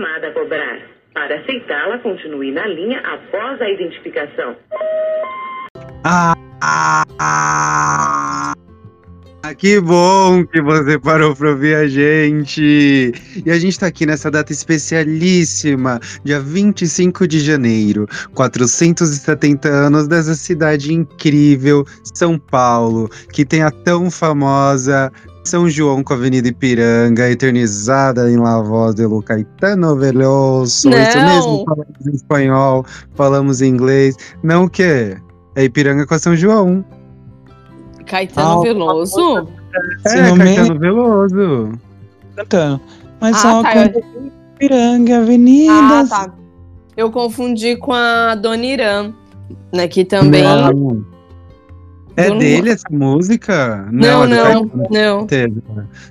chamada a cobrar. Para aceitá-la, continue na linha após a identificação. Ah, ah, ah. Que bom que você parou para ouvir a gente! E a gente está aqui nessa data especialíssima, dia 25 de janeiro, 470 anos dessa cidade incrível, São Paulo, que tem a tão famosa São João com a Avenida Ipiranga, eternizada em La Voz de Lu Caetano Veloso. Não. Isso mesmo, falamos em espanhol, falamos em inglês. Não o quê? É Ipiranga com a São João. Caetano Ah, Veloso? É, no Caetano Veloso. cantando. Mas Ah, só tá, canta Piranga, Avenidas. Ah, tá. Eu confundi com a Dona Irã, né? Que também. Não. É Eu não- dele essa música? Não, é do não, Caetano. não. Teve.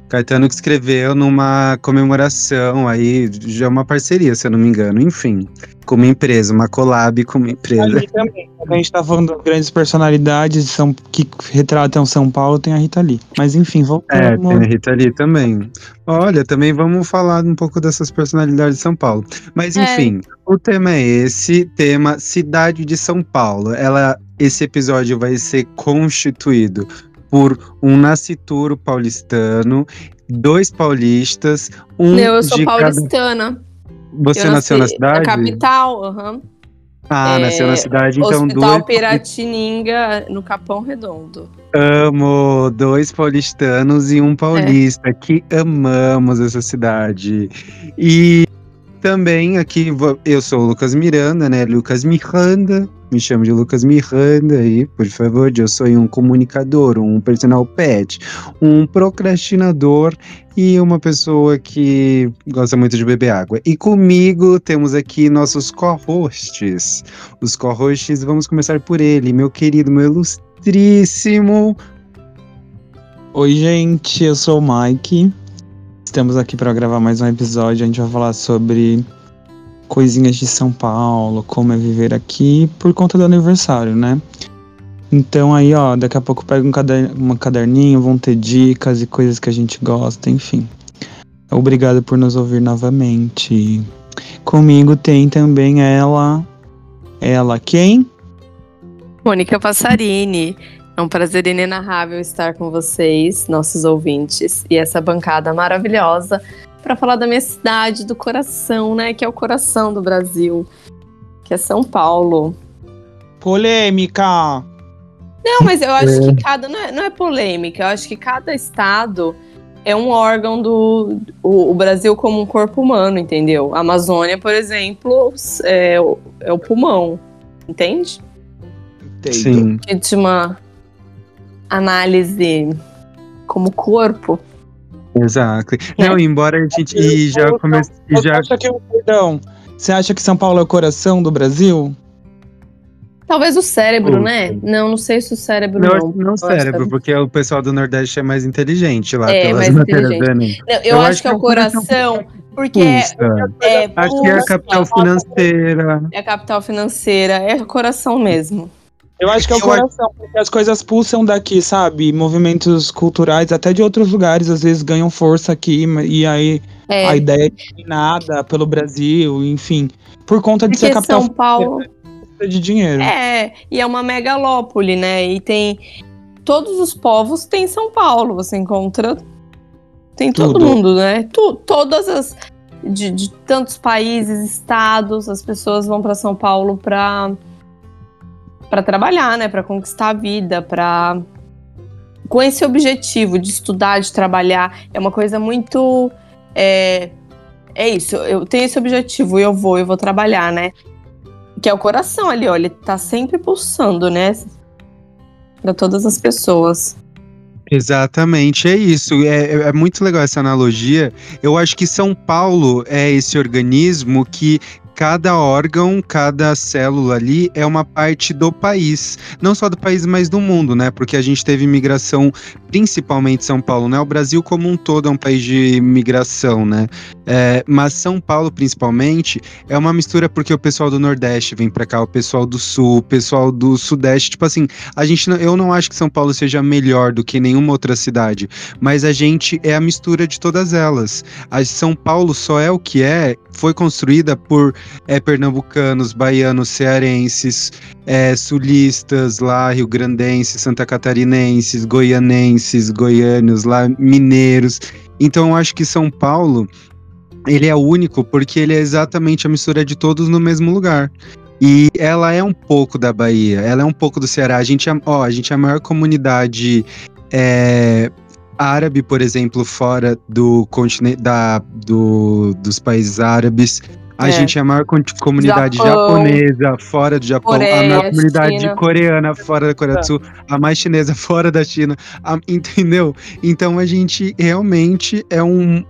Caetano que escreveu numa comemoração aí, já é uma parceria, se eu não me engano, enfim, com uma empresa, uma collab com uma empresa. Ali também. Quando a gente tá falando de grandes personalidades de São, que retratam São Paulo, tem a Rita Lee. Mas enfim, É, voltando. tem a Rita Lee também. Olha, também vamos falar um pouco dessas personalidades de São Paulo. Mas É. o tema é esse, tema Cidade de São Paulo. Ela, esse episódio vai ser constituído por um nascituro paulistano, dois paulistas, um Não, eu sou de cada... paulistana. Você Eu nasceu na nasci cidade? Na capital, aham. Ah, É, nasceu na cidade, então Hospital dois. Piratininga, no Capão Redondo. Amo dois paulistanos e um paulista, que amamos essa cidade. E também aqui eu sou o Lucas Miranda, né? Lucas Miranda. Me chamo de Lucas Miranda aí, por favor. Eu sou um comunicador, um personal pet, um procrastinador e uma pessoa que gosta muito de beber água. E comigo temos aqui nossos co-hosts. Os co-hosts, vamos começar por ele, meu querido, meu ilustríssimo Oi, gente, eu sou o Mike. Estamos aqui para gravar mais um episódio. A gente vai falar sobre coisinhas de São Paulo, como é viver aqui por conta do aniversário, né? Então aí, ó, daqui a pouco pega um cader uma caderninho, vão ter dicas e coisas que a gente gosta, enfim. Obrigado por nos ouvir novamente. Comigo tem também ela. Ela quem? Mônica Passarini. É um prazer inenarrável estar com vocês, nossos ouvintes, e essa bancada maravilhosa para falar da minha cidade, do coração, né? Que é o coração do Brasil, que é São Paulo. Polêmica! Não, mas eu acho que cada. Não é, não é polêmica, eu acho que cada estado é um órgão do. O, o Brasil como um corpo humano, entendeu? A Amazônia, por exemplo, é, o- é o pulmão, entende? Sim. Uma análise como corpo. Exato. Né? Não, embora a gente e já comece, Você já acha que, perdão, você acha que São Paulo é o coração do Brasil? Talvez o cérebro, Puta. né? Não, não sei se o cérebro não, não. não acho cérebro, que- porque o pessoal do Nordeste é mais inteligente lá É, pelas mais inteligente. Enem. Não, eu, Eu acho, que é o coração, porque é, é, Aqui é a pulsa, capital financeira. é a capital financeira, é o coração mesmo. Eu acho que é o coração, porque as coisas pulsam daqui, sabe? Movimentos culturais, até de outros lugares, às vezes ganham força aqui, e aí É, a ideia é dominada pelo Brasil, enfim. Por conta de ser porque capital São Paulo de dinheiro. é, e é uma megalópole, né? E tem todos os povos têm São Paulo, você encontra tem todo Tudo. mundo, né? Tu, todas as de, de tantos países, estados, as pessoas vão para São Paulo para para trabalhar, né? Para conquistar a vida, para com esse objetivo de estudar, de trabalhar, é uma coisa muito é, é isso. Eu tenho esse objetivo e eu vou, eu vou trabalhar, né? Que é o coração ali, ele tá sempre pulsando, né? Para todas as pessoas. Exatamente, é isso. É, é muito legal essa analogia. Eu acho que São Paulo é esse organismo que cada órgão, cada célula ali é uma parte do país. Não só do país, mas do mundo, né? Porque a gente teve imigração, principalmente São Paulo, né? O Brasil como um todo é um país de imigração, né? É, mas São Paulo, principalmente, é uma mistura porque o pessoal do Nordeste vem pra cá, o pessoal do Sul, o pessoal do Sudeste. Tipo assim, a gente, não- eu não acho que São Paulo seja melhor do que nenhuma outra cidade, mas a gente é a mistura de todas elas. A São Paulo só é o que é foi construída por é, pernambucanos, baianos, cearenses, é, sulistas lá, rio-grandenses, santa catarinenses, goianenses, goianos lá, mineiros. Então eu acho que São Paulo ele é único porque ele é exatamente a mistura de todos no mesmo lugar. E ela é um pouco da Bahia, ela é um pouco do Ceará. A gente é, ó, a, gente é a maior comunidade é, árabe, por exemplo, fora do continente da, do, dos países árabes. A é. gente é a maior comunidade Japão, japonesa fora do Japão, Coreia, a maior comunidade China. coreana fora da Coreia do Sul, a mais chinesa fora da China, a, entendeu? Então a gente realmente é um,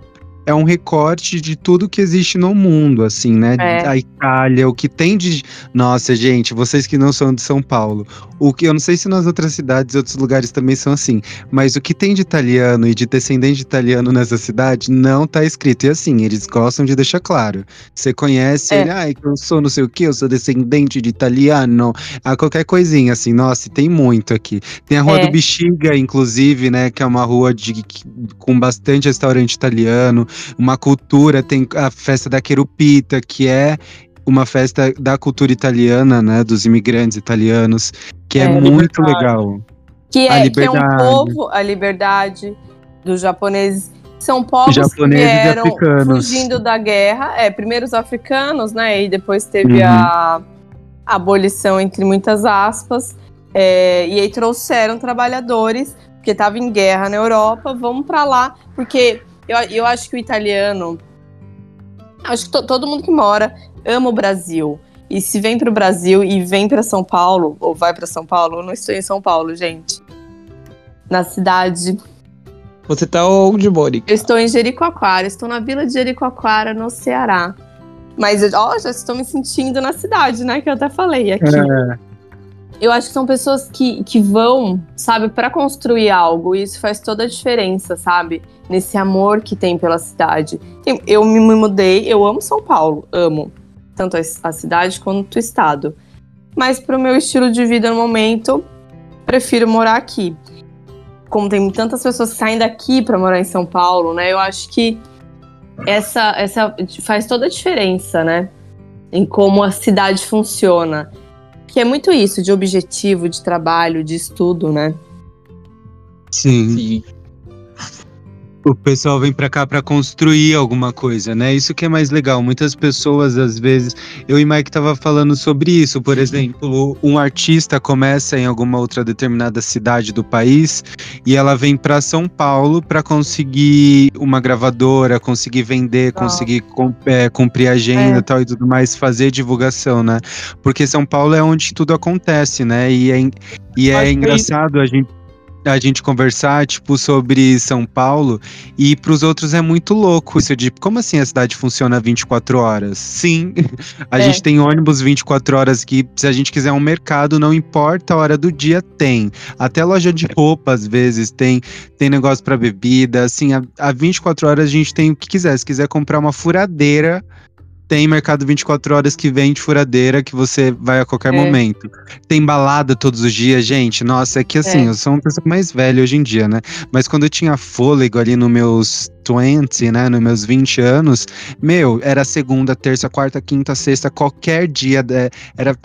é um recorte de tudo que existe no mundo, assim, né? É. A Itália, o que tem de. Nossa, gente, vocês que não são de São Paulo, o que eu não sei se nas outras cidades e outros lugares também são assim, mas o que tem de italiano e de descendente de italiano nessa cidade não tá escrito. E assim, eles gostam de deixar claro. Você conhece é. ele, ai, ah, eu sou não sei o que, eu sou descendente de italiano, a qualquer coisinha, assim, nossa, tem muito aqui. Tem a Rua é. do Bexiga, inclusive, né? Que é uma rua de, com bastante restaurante italiano uma cultura, tem a festa da Querupita, que é uma festa da cultura italiana, né, dos imigrantes italianos, que é, é muito legal. Que é, que é um povo, a liberdade dos japoneses. São povos japoneses que vieram fugindo da guerra. É, primeiro os africanos, né, e depois teve uhum. a, a abolição, entre muitas aspas. É, e aí trouxeram trabalhadores, porque estava em guerra na Europa, vamos para lá, porque eu, eu acho que o italiano. Acho que to, todo mundo que mora ama o Brasil. E se vem para o Brasil e vem para São Paulo, ou vai para São Paulo, eu não estou em São Paulo, gente. Na cidade. Você tá onde, Mori? Eu estou em Jericoacoara, estou na vila de Jericoacoara, no Ceará. Mas, ó, já estou me sentindo na cidade, né? Que eu até falei aqui. É eu acho que são pessoas que, que vão, sabe, para construir algo. E isso faz toda a diferença, sabe? Nesse amor que tem pela cidade. Eu me mudei, eu amo São Paulo, amo. Tanto a cidade quanto o estado. Mas pro meu estilo de vida no momento, prefiro morar aqui. Como tem tantas pessoas que saem daqui para morar em São Paulo, né? Eu acho que essa, essa faz toda a diferença, né? Em como a cidade funciona. Que é muito isso, de objetivo, de trabalho, de estudo, né? Sim. Sim o pessoal vem para cá para construir alguma coisa, né? Isso que é mais legal. Muitas pessoas, às vezes, eu e Mike tava falando sobre isso. Por exemplo, um artista começa em alguma outra determinada cidade do país e ela vem para São Paulo para conseguir uma gravadora, conseguir vender, conseguir é, cumprir agenda é. tal e tudo mais, fazer divulgação, né? Porque São Paulo é onde tudo acontece, né? E é, e é engraçado a gente a gente conversar, tipo, sobre São Paulo, e para os outros é muito louco isso de como assim a cidade funciona 24 horas? Sim, a é. gente tem ônibus 24 horas que, se a gente quiser um mercado, não importa a hora do dia, tem. Até loja de roupa, às vezes, tem, tem negócio para bebida, assim, a, a 24 horas a gente tem o que quiser. Se quiser comprar uma furadeira, tem mercado 24 horas que vende furadeira que você vai a qualquer é. momento. Tem balada todos os dias, gente. Nossa, é que assim, é. eu sou uma pessoa mais velha hoje em dia, né? Mas quando eu tinha fôlego ali nos meus 20, né, nos meus 20 anos, meu, era segunda, terça, quarta, quinta, sexta, qualquer dia, era,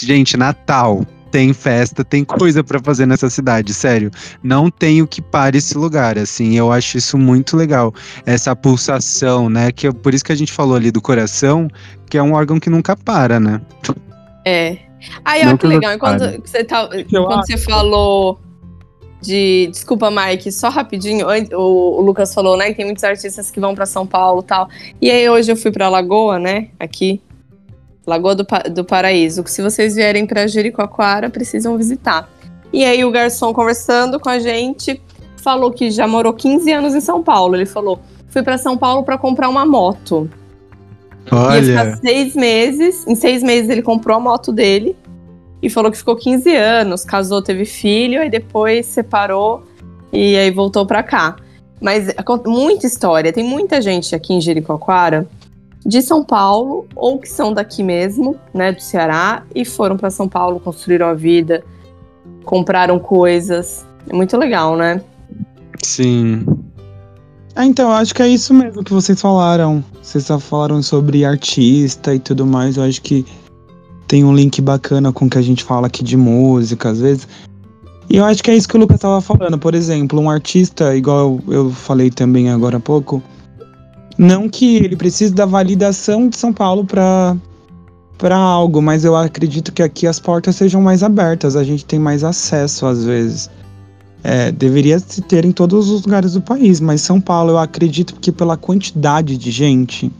gente, Natal, tem festa, tem coisa para fazer nessa cidade, sério. Não tem o que pare esse lugar, assim. Eu acho isso muito legal. Essa pulsação, né? Que é por isso que a gente falou ali do coração, que é um órgão que nunca para, né? É. Aí, olha que legal. Enquanto você, tá, enquanto você falou de. Desculpa, Mike, só rapidinho. O, o, Lucas falou, né, que tem muitos artistas que vão para São Paulo e tal. E aí, hoje eu fui pra Lagoa, né, aqui, Lagoa do, do Paraíso, que se vocês vierem para Jericoacoara, precisam visitar. E aí o garçom conversando com a gente falou que já morou 15 anos em São Paulo. Ele falou: fui para São Paulo para comprar uma moto. Olha. Ia seis meses. Em seis meses ele comprou a moto dele e falou que ficou 15 anos, casou, teve filho, aí depois separou e aí voltou para cá. Mas muita história, tem muita gente aqui em Jericoacoara de São Paulo ou que são daqui mesmo, né, do Ceará, e foram para São Paulo, construíram a vida, compraram coisas. É muito legal, né? Sim. É, então, eu acho que é isso mesmo que vocês falaram. Vocês só falaram sobre artista e tudo mais. Eu acho que tem um link bacana com o que a gente fala aqui de música, às vezes. E eu acho que é isso que o Lucas estava falando. Por exemplo, um artista, igual eu falei também agora há pouco, não que ele precise da validação de São Paulo para para algo, mas eu acredito que aqui as portas sejam mais abertas, a gente tem mais acesso às vezes. É, deveria se ter em todos os lugares do país, mas São Paulo eu acredito que pela quantidade de gente.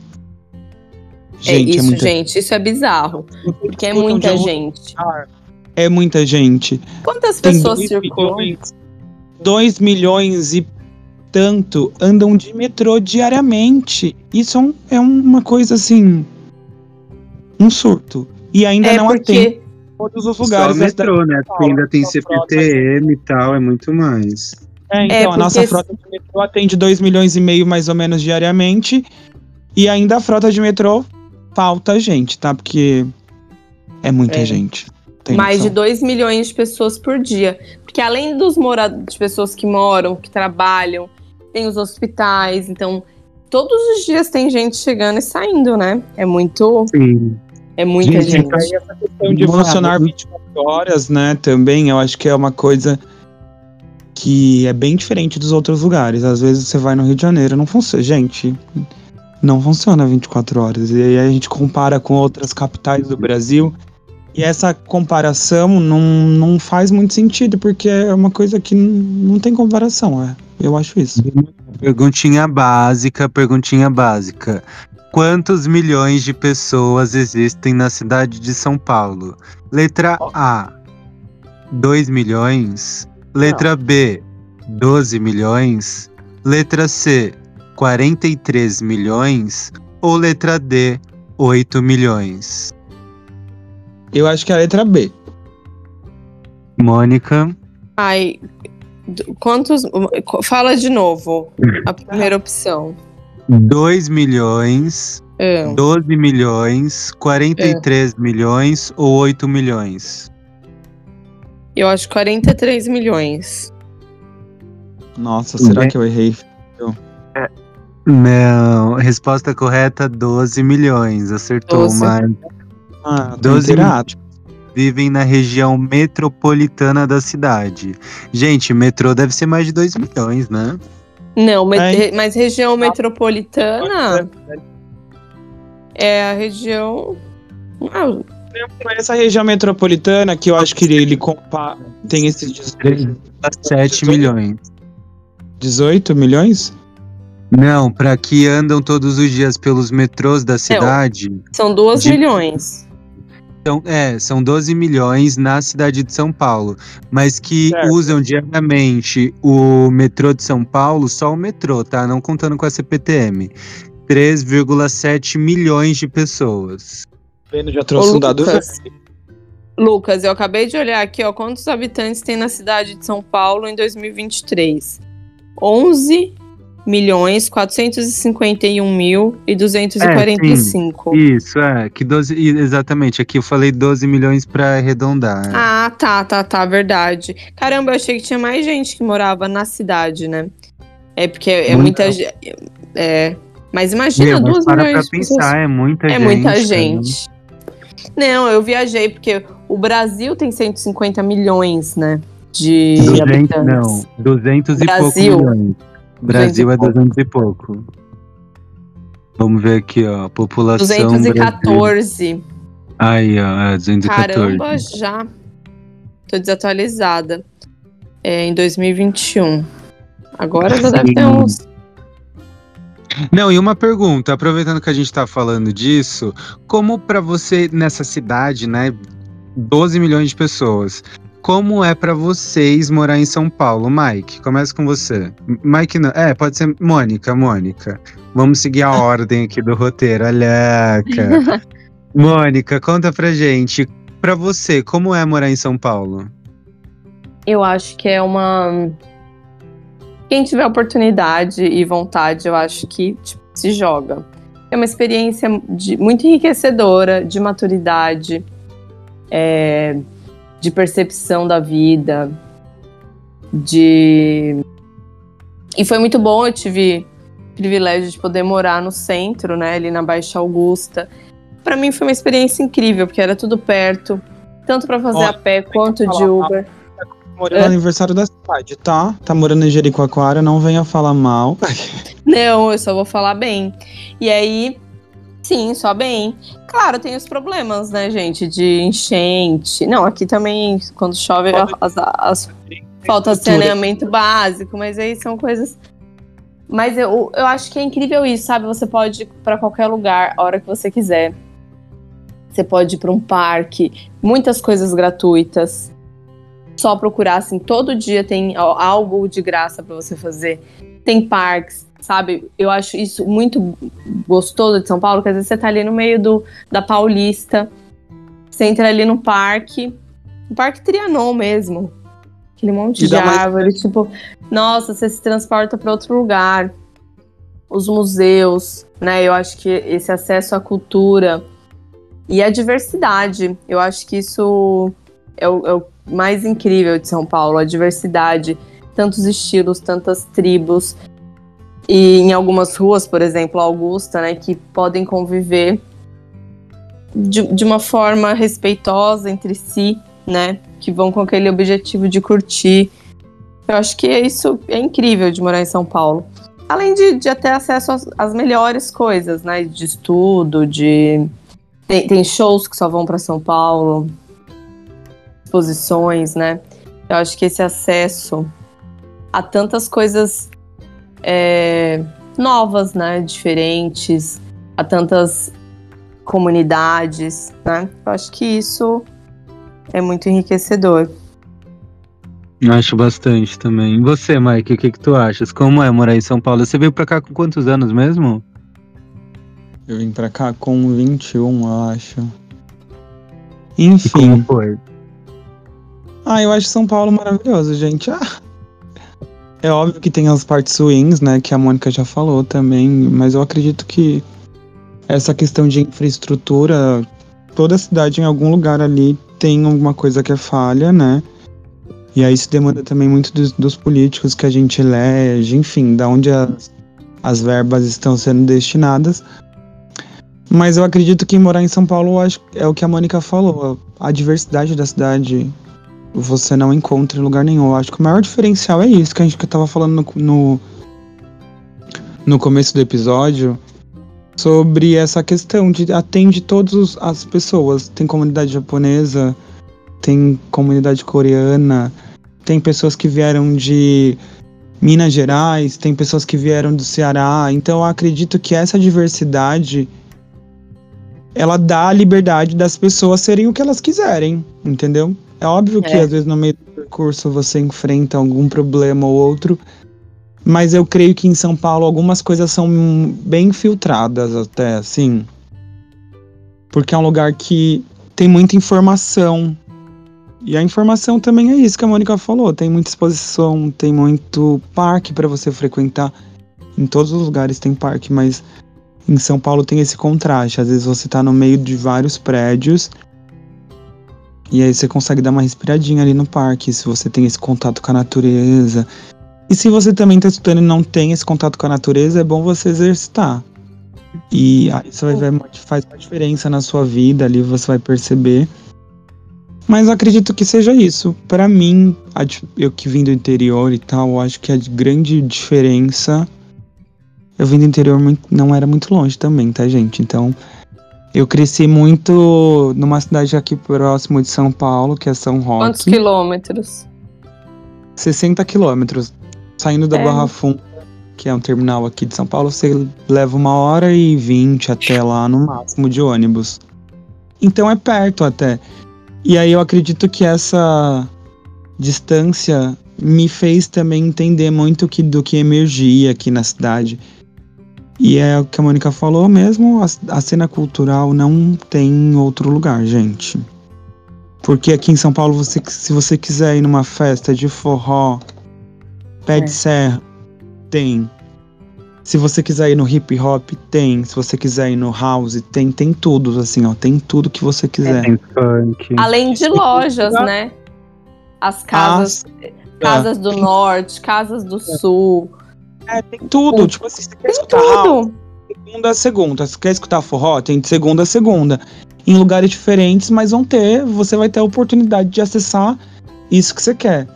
É gente é isso, é muita... gente, isso é bizarro. Porque é muita gente. É muita gente. Quantas pessoas circulam? 2 milhões e tanto andam de metrô diariamente. Isso é, um, é uma coisa assim. Um surto. E ainda é não porque... atende todos os lugares. Só metrô, né? Porque ainda tem CPTM e tal, é muito mais. É, então, é porque... a nossa frota de metrô atende 2 milhões e meio mais ou menos diariamente. E ainda a frota de metrô falta gente, tá? Porque é muita é. gente. mais noção. de 2 milhões de pessoas por dia. Porque além dos moradores, de pessoas que moram, que trabalham, tem os hospitais, então todos os dias tem gente chegando e saindo, né? É muito. Sim. É muita gente. gente. Aí essa questão de funcionar 24 horas, né? Também eu acho que é uma coisa que é bem diferente dos outros lugares. Às vezes você vai no Rio de Janeiro, não funciona. Gente, não funciona 24 horas. E aí a gente compara com outras capitais do Brasil. E essa comparação não, não faz muito sentido, porque é uma coisa que não tem comparação. É. Eu acho isso. Perguntinha básica, perguntinha básica. Quantos milhões de pessoas existem na cidade de São Paulo? Letra A, 2 milhões. Letra B, 12 milhões. Letra C, 43 milhões. Ou letra D, 8 milhões? Eu acho que é a letra B. Mônica. Ai, Quantos. Fala de novo a primeira opção. 2 milhões, é. 12 milhões, 43 é. milhões ou 8 milhões? Eu acho 43 milhões. Nossa, será que eu errei? É. Não, resposta correta 12 milhões. Acertou, 12. mas. Ah, 12 milhões vivem na região metropolitana da cidade. Gente, metrô deve ser mais de 2 milhões, né? Não, é. mas região metropolitana é a região. Ah, essa região metropolitana que eu acho que ele compa tem esses 17 milhões. 18 milhões? Não, para que andam todos os dias pelos metrôs da cidade. Não, são 2 de... milhões. Então, é, são 12 milhões na cidade de São Paulo, mas que certo. usam diariamente o metrô de São Paulo, só o metrô, tá? Não contando com a CPTM. 3,7 milhões de pessoas. Pena já trouxe um dado. Lucas, Lucas, eu acabei de olhar aqui, ó, quantos habitantes tem na cidade de São Paulo em 2023? 11 milhões 451 mil e 245. É, isso, é. Que 12, exatamente, aqui eu falei 12 milhões para arredondar. Ah, tá, tá, tá, verdade. Caramba, eu achei que tinha mais gente que morava na cidade, né? É porque é muita gente. É, mas imagina, Meu, duas para milhões pra pensar, pessoas. é muita é gente. É muita gente. Não, eu viajei porque o Brasil tem 150 milhões, né? De 200, habitantes. Não, 200 Brasil. e pouco milhões. Brasil é 200 e pouco. Vamos ver aqui, ó. População. 214. Brasil. Aí, ó, é 214. Caramba, já. Tô desatualizada. É, em 2021. Agora já deve ter uns. Não, e uma pergunta, aproveitando que a gente tá falando disso, como para você nessa cidade, né, 12 milhões de pessoas, como é para vocês morar em São Paulo? Mike, começa com você. Mike, não. É, pode ser Mônica, Mônica. Vamos seguir a ordem aqui do roteiro. Olhaca. Mônica, conta pra gente. Pra você, como é morar em São Paulo? Eu acho que é uma. Quem tiver oportunidade e vontade, eu acho que tipo, se joga. É uma experiência de, muito enriquecedora, de maturidade. É, de percepção da vida, de. E foi muito bom, eu tive privilégio de poder morar no centro, né, ali na Baixa Augusta. Para mim foi uma experiência incrível, porque era tudo perto, tanto para fazer Olha, a pé quanto de Uber. Morando no aniversário da cidade, tá? Tá morando em Jericoacoara, não venha falar mal. Não, eu só vou falar bem. E aí, sim, só bem. Claro, tem os problemas, né, gente, de enchente. Não, aqui também, quando chove, as, as, falta saneamento básico, mas aí são coisas. Mas eu, eu acho que é incrível isso, sabe? Você pode ir pra qualquer lugar, a hora que você quiser. Você pode ir pra um parque, muitas coisas gratuitas. Só procurar, assim, todo dia tem algo de graça pra você fazer. Tem parques, sabe? Eu acho isso muito gostoso de São Paulo, que às vezes você tá ali no meio do, da Paulista, você entra ali no parque, no Parque Trianon mesmo, aquele monte E de dá mais- árvore, tipo, nossa, você se transporta para outro lugar. Os museus, né? Eu acho que esse acesso à cultura e à diversidade, eu acho que isso é o, é o mais incrível de São Paulo, a diversidade, tantos estilos, tantas tribos, e em algumas ruas, por exemplo, Augusta, né, que podem conviver de, de uma forma respeitosa entre si, né, que vão com aquele objetivo de curtir. Eu acho que isso é incrível de morar em São Paulo. Além de, de ter acesso às, às melhores coisas, né, de estudo, de tem, tem shows que só vão para São Paulo, exposições, né. Eu acho que esse acesso a tantas coisas é, novas, né? Diferentes, a tantas comunidades, né? Eu acho que isso é muito enriquecedor. Acho bastante também. E você, Mike, o que, que tu achas? Como é morar em São Paulo? Você veio pra cá com quantos anos mesmo? Eu vim pra cá com 21, eu acho. E como Enfim. foi? Ah, eu acho São Paulo maravilhoso, gente. Ah. É óbvio que tem as partes ruins, né? Que a Mônica já falou também. Mas eu acredito que essa questão de infraestrutura, toda cidade em algum lugar ali tem alguma coisa que é falha, né? E aí isso demanda também muito dos, dos políticos que a gente elege, enfim, da onde as, as verbas estão sendo destinadas. Mas eu acredito que morar em São Paulo acho, é o que a Mônica falou. A diversidade da cidade você não encontra em lugar nenhum. Eu acho que o maior diferencial é isso que a gente que tava falando no, no, no começo do episódio sobre essa questão de atende todas as pessoas. Tem comunidade japonesa, tem comunidade coreana, tem pessoas que vieram de Minas Gerais, tem pessoas que vieram do Ceará. Então eu acredito que essa diversidade ela dá a liberdade das pessoas serem o que elas quiserem, entendeu? É óbvio que É. às vezes no meio do percurso você enfrenta algum problema ou outro, mas eu creio que em São Paulo algumas coisas são bem filtradas até, assim. Porque é um lugar que tem muita informação. E a informação também é isso que a Mônica falou, tem muita exposição, tem muito parque para você frequentar. Em todos os lugares tem parque, mas em São Paulo tem esse contraste. Às vezes você tá no meio de vários prédios e aí você consegue dar uma respiradinha ali no parque, se você tem esse contato com a natureza. E se você também tá estudando e não tem esse contato com a natureza, é bom você exercitar. E aí você vai ver, faz uma diferença na sua vida ali, você vai perceber. Mas acredito que seja isso. Pra mim, eu que vim do interior e tal, eu acho que a grande diferença. Eu vim do interior, não era muito longe também, tá, gente? Então, eu cresci muito numa cidade aqui próximo de São Paulo, que é São Quantos Roque. quilômetros? 60 quilômetros. Saindo da É. Barra Funda, que é um terminal aqui de São Paulo, você leva uma hora e vinte até lá no máximo de ônibus. Então é perto até. E aí eu acredito que essa distância me fez também entender muito que, do que emergia aqui na cidade. E é o que a Mônica falou mesmo, a, a cena cultural não tem em outro lugar, gente. Porque aqui em São Paulo, você, se você quiser ir numa festa de forró, pé de É. serra, tem. Se você quiser ir no hip hop, tem. Se você quiser ir no house, tem. Tem tudo, assim, ó. Tem tudo que você quiser. Tem funk. Além de lojas, né? As casas, Ah, casas do norte, casas do sul. É, tem tudo. Tipo assim, você quer Tem escutar tudo. segunda a segunda. Você quer escutar forró? Tem de segunda a segunda. Em lugares diferentes, mas vão ter, você vai ter a oportunidade de acessar isso que você quer.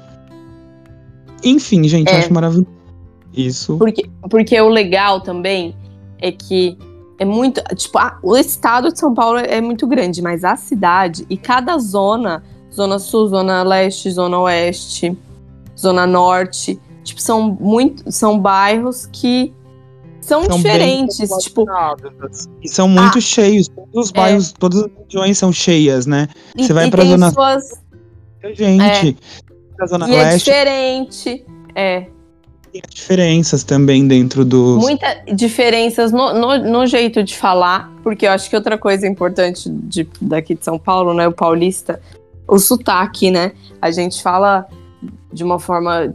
Enfim, gente, eu É. acho maravilhoso. Isso. Porque, porque o legal também é que é muito. Tipo, a- o estado de São Paulo é muito grande, mas a cidade e cada zona, zona sul, zona leste, zona oeste, zona norte, tipo, são muito. São bairros que são, São diferentes. Tipo, E são muito cheios. Todos os É. bairros, todas as regiões são cheias, né? e, Você vai pra zona- suas. Gente, na Zona E é Leste diferente. É. tem diferenças também dentro dos. Muitas diferenças no, no, no jeito de falar, porque eu acho que outra coisa importante de, daqui de São Paulo, né, o paulista, o sotaque, né? A gente fala de uma forma.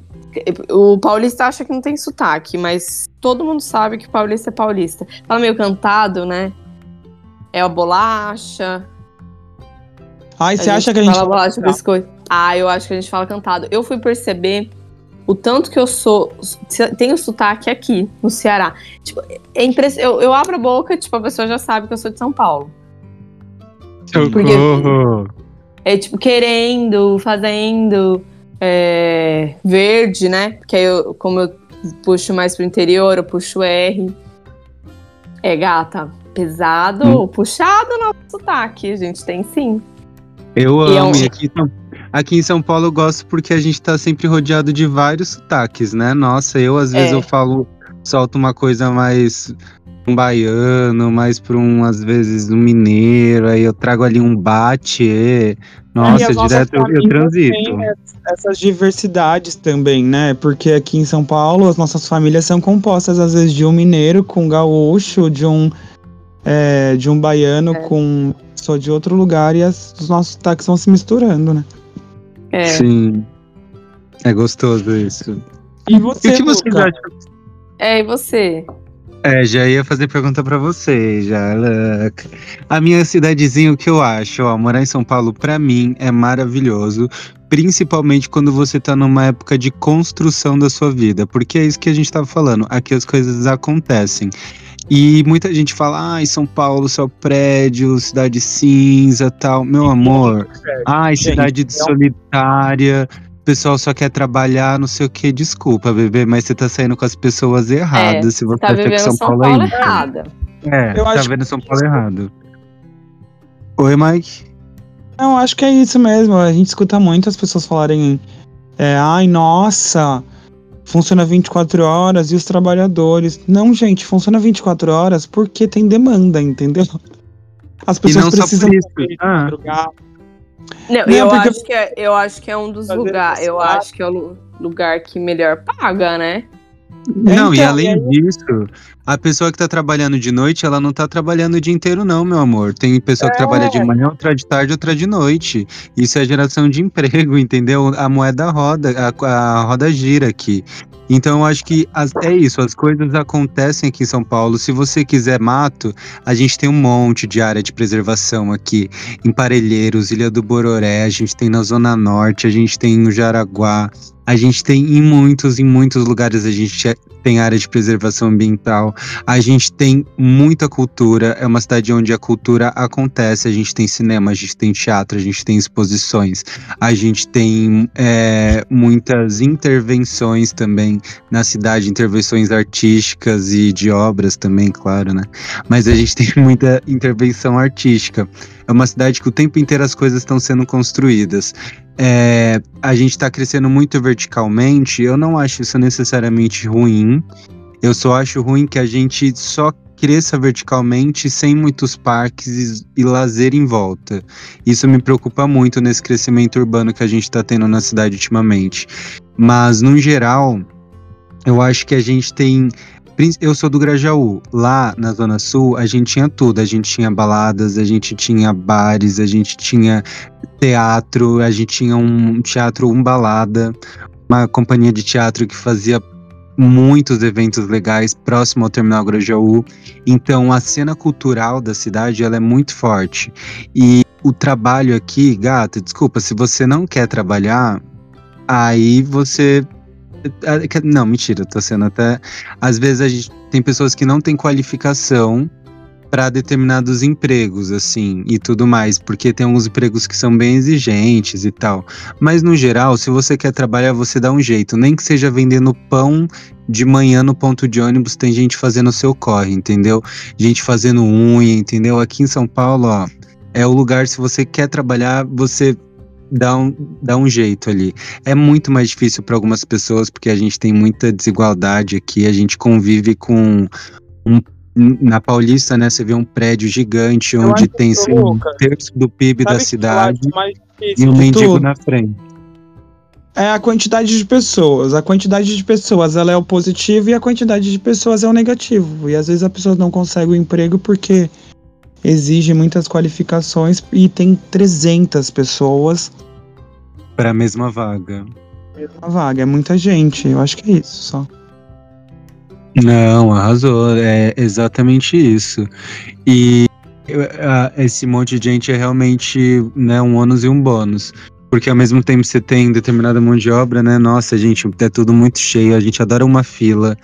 O paulista acha que não tem sotaque, mas todo mundo sabe que o paulista é paulista. Fala meio cantado, né? É a bolacha. Ai, você acha que a gente. fala bolacha, biscoito? Ah, eu acho que a gente fala cantado. Eu fui perceber o tanto que eu sou. Tenho sotaque aqui, no Ceará. Tipo, é impress... eu, eu abro a boca, tipo, a pessoa já sabe que eu sou de São Paulo. Porque-. É tipo, querendo, fazendo, é, verde, né? Porque aí eu, como eu puxo mais pro interior, eu puxo R. É, gata, pesado, Hum. puxado no sotaque, a gente tem sim. Eu E é amo. um- E aqui, em São- aqui em São Paulo eu gosto porque a gente tá sempre rodeado de vários sotaques, né? Nossa, eu às vezes É. eu falo, solto uma coisa mais um baiano, mais pra um, às vezes, um mineiro, aí eu trago ali um bate. e- E Nossa, direto eu, transito. Essas diversidades também, né? Porque aqui em São Paulo as nossas famílias são compostas, às vezes, de um mineiro com um gaúcho, de um, é, de um baiano É. com só de outro lugar, e as, os nossos sotaques vão se misturando, né? É. Sim. É gostoso isso. E você, E o que vocês Luca? acham? É, e você? É, já ia fazer pergunta pra você, já. A minha cidadezinha, o que eu acho? Ó, morar em São Paulo, pra mim, é maravilhoso. Principalmente quando você tá numa época de construção da sua vida. Porque é isso que a gente tava falando. Aqui as coisas acontecem. E muita gente fala, ai, São Paulo, só prédio, cidade cinza tal. Meu amor, ai, cidade é solitária. O pessoal só quer trabalhar, não sei o que. Desculpa, bebê, mas você tá saindo com as pessoas erradas. se você Tá acha que vivendo São, São Paulo, Paulo, é errada. É, Eu tá acho vendo que São Paulo errado. Oi, Mike? Não, acho que é isso mesmo. A gente escuta muito as pessoas falarem, é, ai, nossa, funciona 24 horas e os trabalhadores. Não, gente, funciona 24 horas porque tem demanda, entendeu? As E pessoas precisam por isso. Ah. madrugar. Não, Não, eu, porque- acho que é, eu acho que é um dos lugares. Eu acho que é o lu- lugar que melhor paga, né? Não, e Então, além e aí- disso, a pessoa que tá trabalhando de noite, ela não tá trabalhando o dia inteiro, não, meu amor. Tem pessoa que trabalha de manhã, outra de tarde, outra de noite. Isso é geração de emprego, entendeu? A moeda roda, a, a roda gira aqui. Então eu acho que as- é isso, as coisas acontecem aqui em São Paulo. Se você quiser mato, a gente tem um monte de área de preservação aqui. Em Parelheiros, Ilha do Bororé, a gente tem na Zona Norte, a gente tem no Jaraguá, a gente tem em muitos, em muitos lugares a gente tem área de preservação ambiental. A gente tem muita cultura, é uma cidade onde a cultura acontece. A gente tem cinema, a gente tem teatro, a gente tem exposições, a gente tem é, muitas intervenções também na cidade, intervenções artísticas e de obras também, claro, né? Mas a gente tem muita intervenção artística. É uma cidade que o tempo inteiro as coisas estão sendo construídas. É, a gente está crescendo muito verticalmente. Eu não acho isso necessariamente ruim. Eu só acho ruim que a gente só cresça verticalmente sem muitos parques e, e lazer em volta. Isso me preocupa muito nesse crescimento urbano que a gente está tendo na cidade ultimamente. Mas, no geral, eu acho que a gente tem. Eu sou do Grajaú. Lá na Zona Sul, a gente tinha tudo. A gente tinha baladas, a gente tinha bares, a gente tinha teatro, a gente tinha um teatro um balada, uma companhia de teatro que fazia muitos eventos legais próximo ao Terminal Grajaú. Então a cena cultural da cidade ela é muito forte. E o trabalho aqui, gata, desculpa, se você não quer trabalhar, aí você Não, mentira, tô sendo até. Às vezes a gente tem pessoas que não têm qualificação para determinados empregos, assim, e tudo mais, porque tem alguns empregos que são bem exigentes e tal. Mas no geral, se você quer trabalhar, você dá um jeito, nem que seja vendendo pão de manhã no ponto de ônibus, tem gente fazendo o seu corre, entendeu? Gente fazendo unha, entendeu? Aqui em São Paulo, ó, é o lugar, se você quer trabalhar, você dá um, dá um jeito ali. É muito mais difícil para algumas pessoas, porque a gente tem muita desigualdade aqui, a gente convive com um na Paulista, né, você vê um prédio gigante onde tem assim, um terço do PIB Sabe da cidade e um mendigo na frente. É a quantidade de pessoas. A quantidade de pessoas ela é o positivo e a quantidade de pessoas é o negativo. E às vezes a pessoa não consegue o emprego porque exige muitas qualificações e tem 300 pessoas para a mesma vaga. Mesma vaga, é muita gente. Eu acho que é isso só. Não, arrasou. É exatamente isso. E esse monte de gente é realmente né, um ônus e um bônus. Porque ao mesmo tempo você tem determinada mão de obra, né? Nossa, gente, é tudo muito cheio. A gente adora uma fila.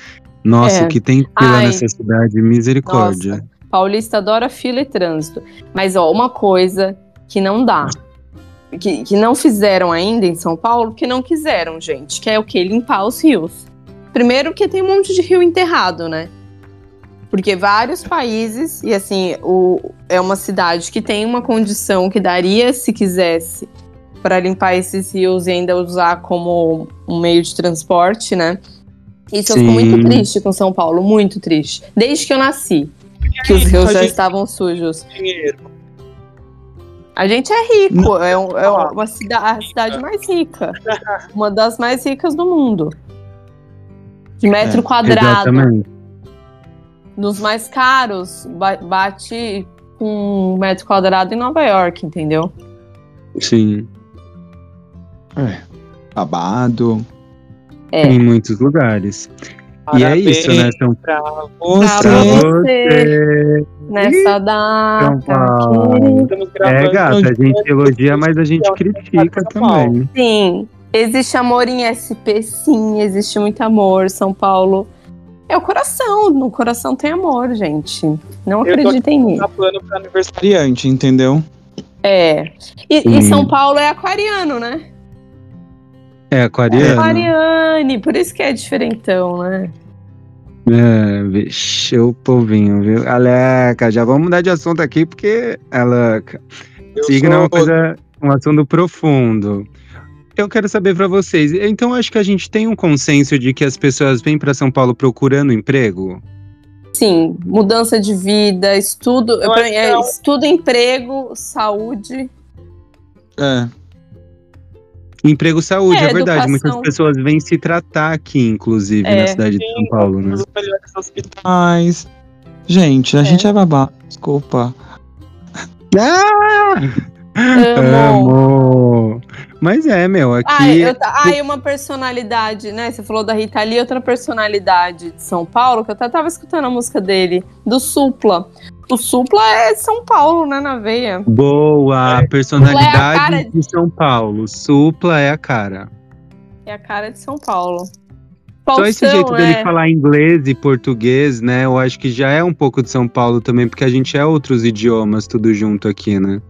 Nossa, é. que tem fila Ai. nessa cidade, misericórdia. Nossa. Paulista adora fila e trânsito. Mas, ó, uma coisa que não dá. Que, que não fizeram ainda em São Paulo, que não quiseram, gente. Que é o quê? Limpar os rios. Primeiro que tem um monte de rio enterrado, né? Porque vários países, e assim, o, é uma cidade que tem uma condição que daria, se quisesse, para limpar esses rios e ainda usar como um meio de transporte, né? Isso Sim. eu fico muito triste com São Paulo, muito triste. Desde que eu nasci, que os rios já estavam sujos. Dinheiro. A gente é rico, é, um, é uma cidade, a cidade mais rica. Uma das mais ricas do mundo de metro é, quadrado. Exatamente. Dos mais caros, bate com um metro quadrado em Nova York, entendeu? Sim. É. Babado. É. Em muitos lugares. Parabéns e é isso, né? Então, pra você, pra você nessa data. É, gata, a gente elogia, mas a gente critica também. Sim. Existe amor em SP, sim, existe muito amor. São Paulo é o coração. No coração tem amor, gente. Não acreditem nisso. Tá plano para aniversariante, entendeu? É. E, e, São Paulo é aquariano, né? É aquariano. É aquariane, por isso que é diferentão, né? É, vixe, o povinho, viu? Aleca, já vamos mudar de assunto aqui, porque ela. Signo é uma coisa, um assunto profundo. Eu quero saber para vocês. Então, acho que a gente tem um consenso de que as pessoas vêm para São Paulo procurando emprego? Sim, mudança de vida, estudo, é, é, estudo, emprego, saúde. É. Emprego, saúde, é, é verdade. Educação. Muitas pessoas vêm se tratar aqui, inclusive, é. na cidade de São Paulo, né? hospitais. Gente, a é. gente é babá, desculpa. Ah! Amo. Amo. Mas é, meu, aqui. Ah, eu, uma personalidade, né? Você falou da Rita Lee, outra personalidade de São Paulo, que eu até tava escutando a música dele, do Supla. O Supla é São Paulo, né, na veia. Boa, é. personalidade é de... de São Paulo. Supla é a cara. É a cara de São Paulo. Faustão, Só esse jeito é... dele falar inglês e português, né? Eu acho que já é um pouco de São Paulo também, porque a gente é outros idiomas tudo junto aqui, né?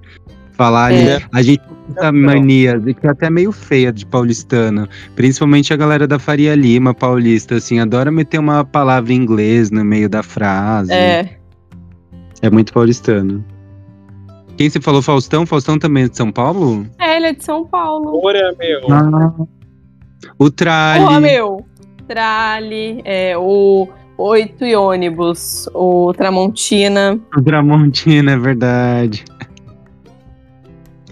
Falar é. a gente tem essa mania, que é até meio feia de paulistano. Principalmente a galera da Faria Lima, paulista, assim, adora meter uma palavra em inglês no meio da frase. É. É muito paulistano. Quem você falou, Faustão? Faustão também é de São Paulo? É, ele é de São Paulo. Ora, meu. Ah. O Trali. Porra, meu. Trali, é, o Oito e ônibus, o Tramontina. O Tramontina, é verdade.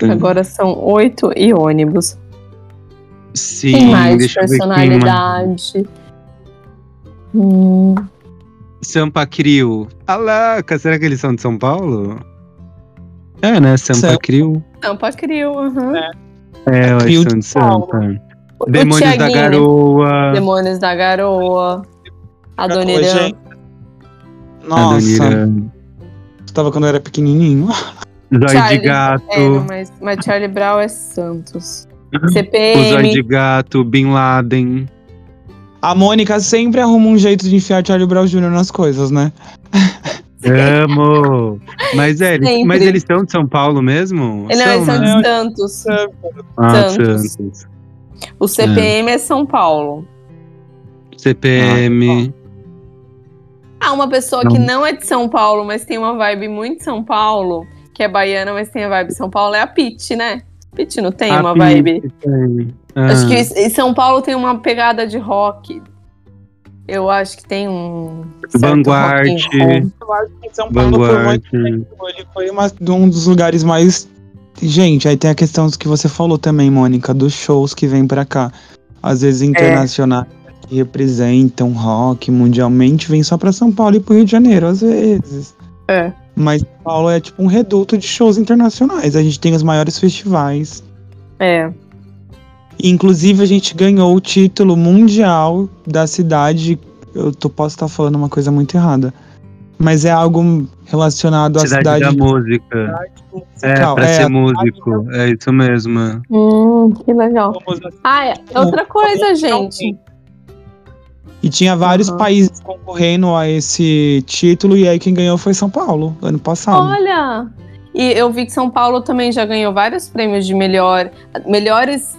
Agora são oito e ônibus. Sim, Tem mais deixa personalidade. Hum. Sampa Crio. Alaca, será que eles são de São Paulo? É, né? Sampa Sam... Crio. Sampa Crio, uhum. É, é eles são de Sampa. Demônios da Garoa. Demônios da Garoa. Adoniran. Nossa. Adoniran. Tava quando eu era pequenininho. Zóio de gato. É, mas, mas Charlie Brown é Santos. CPM. O Zóio de gato, Bin Laden. A Mônica sempre arruma um jeito de enfiar Charlie Brown Jr. nas coisas, né? Amo! Mas, é, eles, mas eles são de São Paulo mesmo? Não, eles são né? de Santos. Ah, Santos. Santos. O CPM é São Paulo. CPM. Ah, uma pessoa que não é de São Paulo, mas tem uma vibe muito São Paulo, que é baiana, mas tem a vibe São Paulo, é a Pete, né? Pete não tem A uma Pete vibe. tem. Ah. Acho que em São Paulo tem uma pegada de rock. Eu acho que tem um. Vanguard. Eu acho que São Paulo Vanguard. muito ele foi uma- um dos lugares mais. Gente, aí tem a questão que você falou também, Mônica, dos shows que vêm pra cá. Às vezes internacionais que representam rock mundialmente, vêm só pra São Paulo e pro Rio de Janeiro, às vezes. É. Mas São Paulo é tipo um reduto de shows internacionais. A gente tem os maiores festivais. É. Inclusive, a gente ganhou o título mundial da cidade. Eu tô, posso estar falando uma coisa muito errada. Mas é algo relacionado à Cidade, cidade da música. É, musical. pra É, ser músico. É isso mesmo. Hum, que legal. assim. Ah, é. outra coisa, gente. E tinha vários Uhum. países concorrendo a esse título, e aí quem ganhou foi São Paulo, ano passado. Olha! E eu vi que São Paulo também já ganhou vários prêmios de melhor, melhores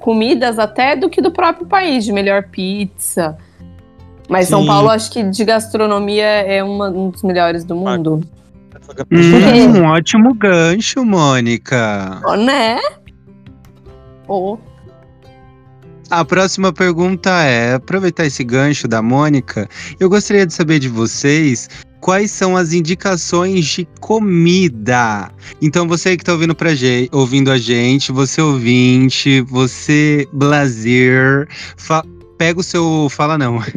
comidas até do que do próprio país, de melhor pizza. Mas São Sim. Paulo, acho que de gastronomia é uma- um dos melhores do mundo. Hum, um ótimo gancho, Mônica. Ó, né? Oh. A próxima pergunta é: aproveitar esse gancho da Mônica, eu gostaria de saber de vocês quais são as indicações de comida. Então, você que está ouvindo, pra gente, ouvindo a gente, você ouvinte, você blazer, pega o seu. Fala não.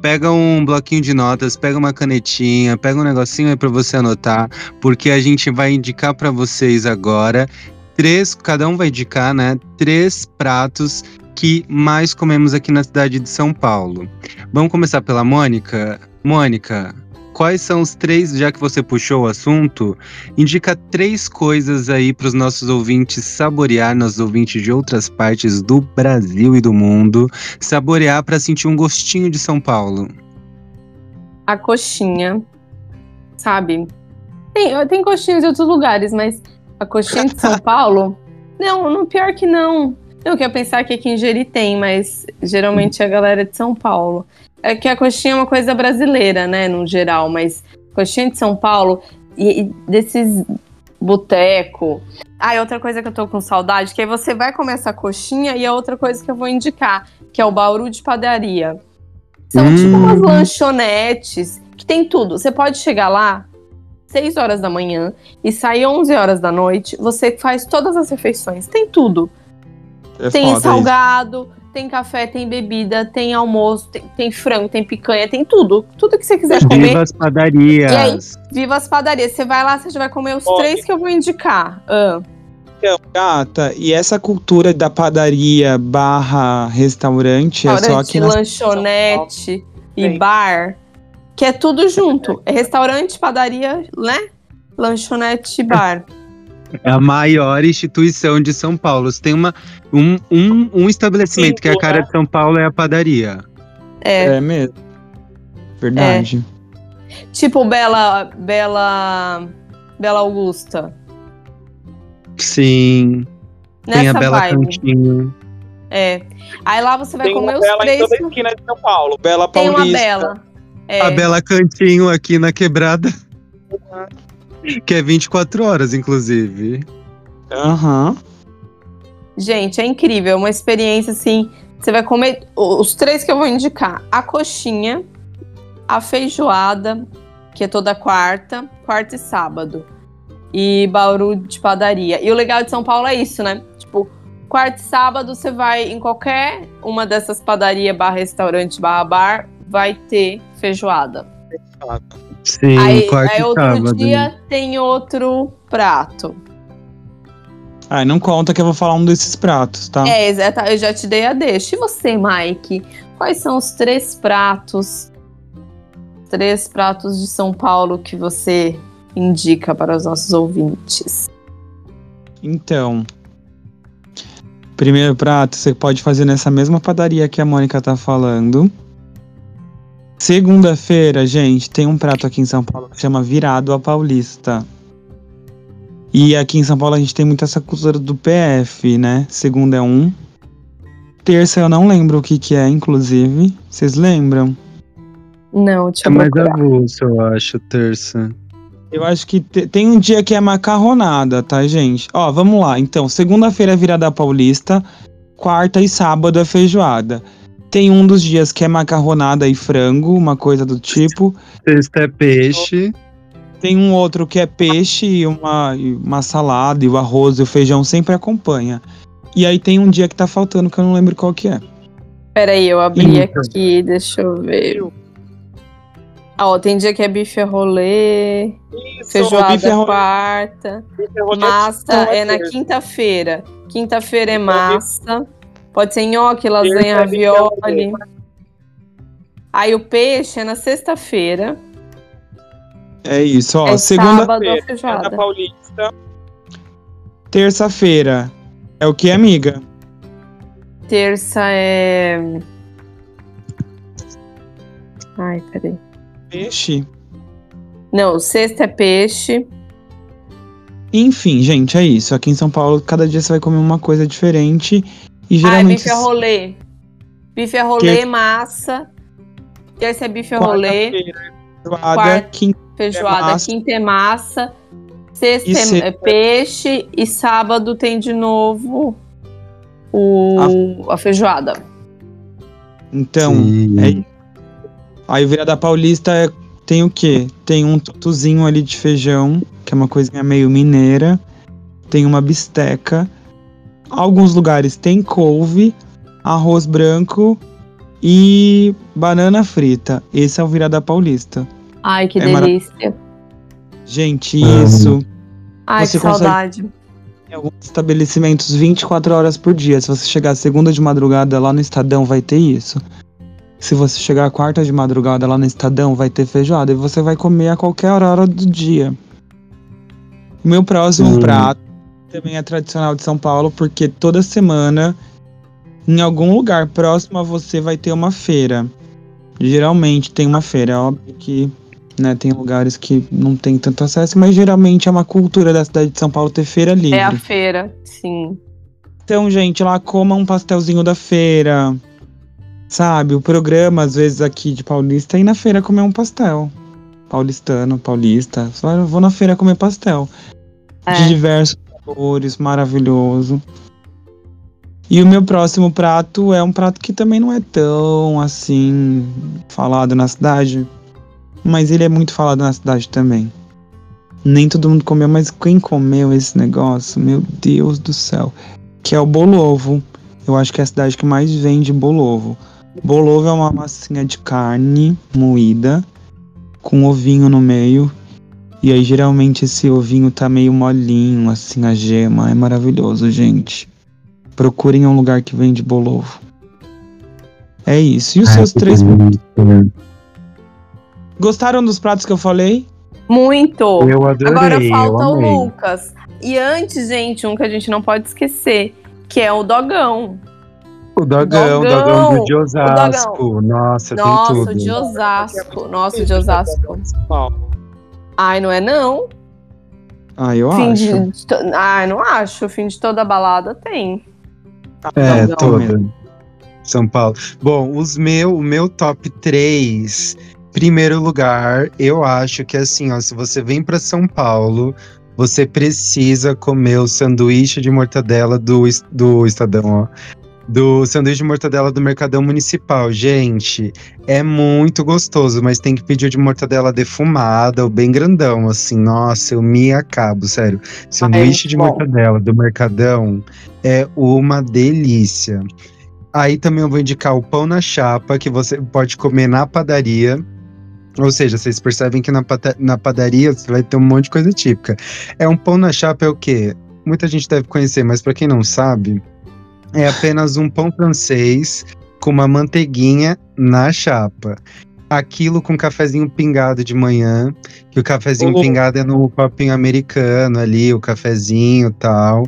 Pega um bloquinho de notas, pega uma canetinha, pega um negocinho aí para você anotar, porque a gente vai indicar para vocês agora três, cada um vai indicar, né? Três pratos que mais comemos aqui na cidade de São Paulo. Vamos começar pela Mônica. Mônica, quais são os três, já que você puxou o assunto, indica três coisas aí para os nossos ouvintes saborear, nossos ouvintes de outras partes do Brasil e do mundo, saborear para sentir um gostinho de São Paulo. A coxinha, sabe? Tem, tem coxinhas em outros lugares, mas a coxinha de São Paulo. Não, no pior que não. Eu queria pensar que aqui em Jeri tem, mas geralmente a galera é de São Paulo. É que a coxinha é uma coisa brasileira, né, no geral, mas coxinha de São Paulo e, e desses boteco. Ah, e outra coisa que eu tô com saudade, que aí você vai comer essa coxinha e a outra coisa que eu vou indicar, que é o Bauru de padaria. São Hum. tipo umas lanchonetes que tem tudo. Você pode chegar lá 6 horas da manhã e sair 11 horas da noite. Você faz todas as refeições. Tem tudo. É tem foda isso. Tem café, tem bebida, tem almoço, tem, tem frango, tem picanha, tem tudo. Tudo que você quiser comer. Viva as padarias! E aí? Viva as padarias. Você vai lá, você já vai comer os Olha. três que eu vou indicar. Ah, Então, gata, e essa cultura da padaria barra restaurante é só aqui na lanchonete e Tem. bar. Que é tudo junto. É restaurante, padaria, né? Lanchonete e bar. É a maior instituição de São Paulo. Você tem uma, um, um, um estabelecimento Sim, que é a cara de São Paulo é a padaria. É. É mesmo. Verdade. Tipo Bela. Bela. Bela Augusta. Sim. tem Nessa a Bela vibe. Cantinho. É. Aí lá você vai Tem comer uma os bela em três. toda a esquina de São Paulo. Bela Tem Paulista. uma Bela. É. A Bela Cantinho aqui na quebrada. Que é 24 horas, inclusive. Aham. Gente, é incrível. É uma experiência assim. Você vai comer os três que eu vou indicar: a coxinha, a feijoada, que é toda quarta, quarta e sábado. E Bauru de padaria. E o legal de São Paulo é isso, né? Tipo, quarta e sábado você vai em qualquer uma dessas padaria, barra restaurante, barra bar, vai ter feijoada. Sim, aí, quarto aí outro sábado. dia tem outro prato. Ah, não conta que eu vou falar um desses pratos, tá? É, exato. Eu já te dei a deixa. E você, Mike? Quais são os três pratos, três pratos de São Paulo que você indica para os nossos ouvintes? Então. Primeiro prato você pode fazer nessa mesma padaria que a Mônica tá falando. Segunda-feira, gente, tem um prato aqui em São Paulo que chama Virado a Paulista. E aqui em São Paulo a gente tem muito essa cultura do PF, né? Segunda é um. Terça eu não lembro o que que é, inclusive. Vocês lembram? Não, deixa É eu mais procurar. avulso, eu acho, terça. Eu acho que te- tem um dia que é macarronada, tá, gente? Ó, vamos lá. Então, segunda-feira é virada paulista, quarta e sábado é feijoada. Tem um dos dias que é macarronada e frango, uma coisa do tipo. Sexta é peixe. Tem um outro que é peixe e uma, e uma salada, e o arroz e o feijão sempre acompanha. E aí tem um dia que tá faltando, que eu não lembro qual que é. Peraí, eu abri Eita. aqui, deixa eu ver. Ah, Ó, tem dia que é bife a rolê, feijoada bife é rolê. quarta, massa é na quinta-feira. Quinta-feira é massa. Pode ser nhoque, lasanha, é ravioli. Aí o peixe é na sexta-feira. É isso, ó. É Segunda-feira. Virada Paulista. Terça-feira é o que, amiga? Terça é. Ai, peraí. Peixe. Não, sexta é peixe. Enfim, gente, é isso. Aqui em São Paulo, cada dia você vai comer uma coisa diferente. E Ah, é geralmente. bife a rolê. Bife a rolê, massa. Terça é bife a rolê. quarta-feira, feijoada, Quarta- quinta, Feijoada, massa. quinta é massa. Sexta E é- sexta- é peixe. E sábado tem de novo o, a feijoada. Então, Sim. é. Aí o virada paulista é- tem o quê? Tem um tutuzinho ali de feijão, que é uma coisinha meio mineira. Tem uma bisteca. Alguns lugares tem couve, arroz branco e banana frita. Esse é o virada paulista. Ai, que É mara- delícia. Gente, Amo. isso. Ai, Você que consegue- saudade. Em alguns estabelecimentos 24 horas por dia. Se você chegar segunda de madrugada lá no Estadão, vai ter isso. Se você chegar quarta de madrugada lá no Estadão, vai ter feijoada. E você vai comer a qualquer hora do dia. O meu próximo Hum. prato também é tradicional de São Paulo, porque toda semana, em algum lugar próximo a você, vai ter uma feira. Geralmente tem uma feira. É óbvio que né, tem lugares que não tem tanto acesso, mas geralmente é uma cultura da cidade de São Paulo ter feira livre. É a feira, sim. Então, gente, lá coma um pastelzinho da feira. Sabe, o programa, às vezes, aqui de Paulista é ir na feira comer um pastel. Paulistano, paulista. Só vou na feira comer pastel. É. De diversos sabores, maravilhoso. E o meu próximo prato é um prato que também não é tão assim falado na cidade, mas ele é muito falado na cidade também. Nem todo mundo comeu, mas quem comeu esse negócio, meu Deus do céu, que é o bolo ovo. Eu acho que é a cidade que mais vende bolo ovo. Bolo ovo é uma massinha de carne moída com ovinho no meio. E aí geralmente esse ovinho tá meio molinho, assim, a gema. É maravilhoso, gente. Procurem um lugar que vende bolo ovo. É isso. E os seus três. Gostaram dos pratos que eu falei? Muito. Eu adorei. Agora eu falta o. Lucas. E antes, gente, um que a gente não pode esquecer, que é o dogão. O dogão, o Dogão, dogão de o Osasco. Nossa, Nossa, tem o tudo. de Osasco. Nossa, o de Osasco. Ai, não é não? Ah, eu Fim acho. de, to- Ai, não acho. O fim de toda balada tem. É, Dogão toda. São Paulo. Bom, os meu, o meu top 3, primeiro lugar, eu acho que assim, ó, se você vem para São Paulo, você precisa comer o sanduíche de mortadela do, do Estadão, ó. Do sanduíche de mortadela do Mercadão Municipal. Gente, é muito gostoso, mas tem que pedir o de mortadela defumada, ou bem grandão, assim. Nossa, eu me acabo, sério. Sanduíche de bom. mortadela do Mercadão é uma delícia. Aí também eu vou indicar o pão na chapa, que você pode comer na padaria. Ou seja, vocês percebem que na, na padaria você vai ter um monte de coisa típica. É um pão na chapa é o quê? Muita gente deve conhecer, mas para quem não sabe, é apenas um pão francês com uma manteiguinha na chapa. aquilo com cafezinho pingado de manhã, que o cafezinho Oh. pingado é no copinho americano ali, o cafezinho e tal.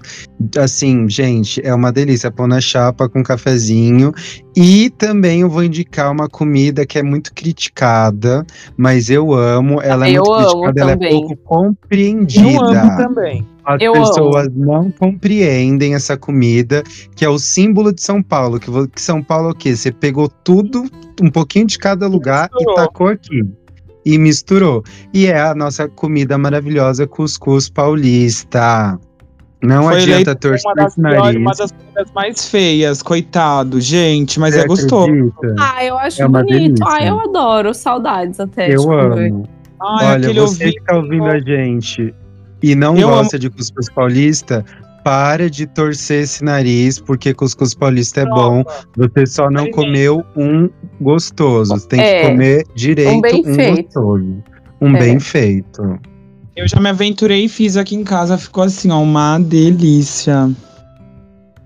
Assim, gente, é uma delícia pôr na chapa com cafezinho. E também eu vou indicar uma comida que é muito criticada, mas eu amo. Ela é Eu muito amo criticada, ela é também. pouco Eu compreendida. amo também. As Eu pessoas não compreendem essa comida, que é o símbolo de São Paulo. Que, que São Paulo é o quê? Você pegou tudo, um pouquinho de cada lugar misturou. e tacou aqui. E misturou. E é a nossa comida maravilhosa, cuscuz paulista. Não Foi adianta torcer uma das, esse piores, nariz. uma das comidas mais feias, coitado. Gente, mas Você é gostoso. acredita? Ah, eu acho É bonito. delícia. Ah, eu adoro. Saudades até. Eu amo. Ai, Olha, você ouvido. que tá ouvindo a gente e não Eu gosta de cuscuz paulista, para de torcer esse nariz, porque cuscuz paulista é bom. Você só não comeu um gostoso. Você tem É, que comer direito um bem um feito. gostoso. Um É. bem feito. Eu já me aventurei e fiz aqui em casa, ficou assim, ó, uma delícia.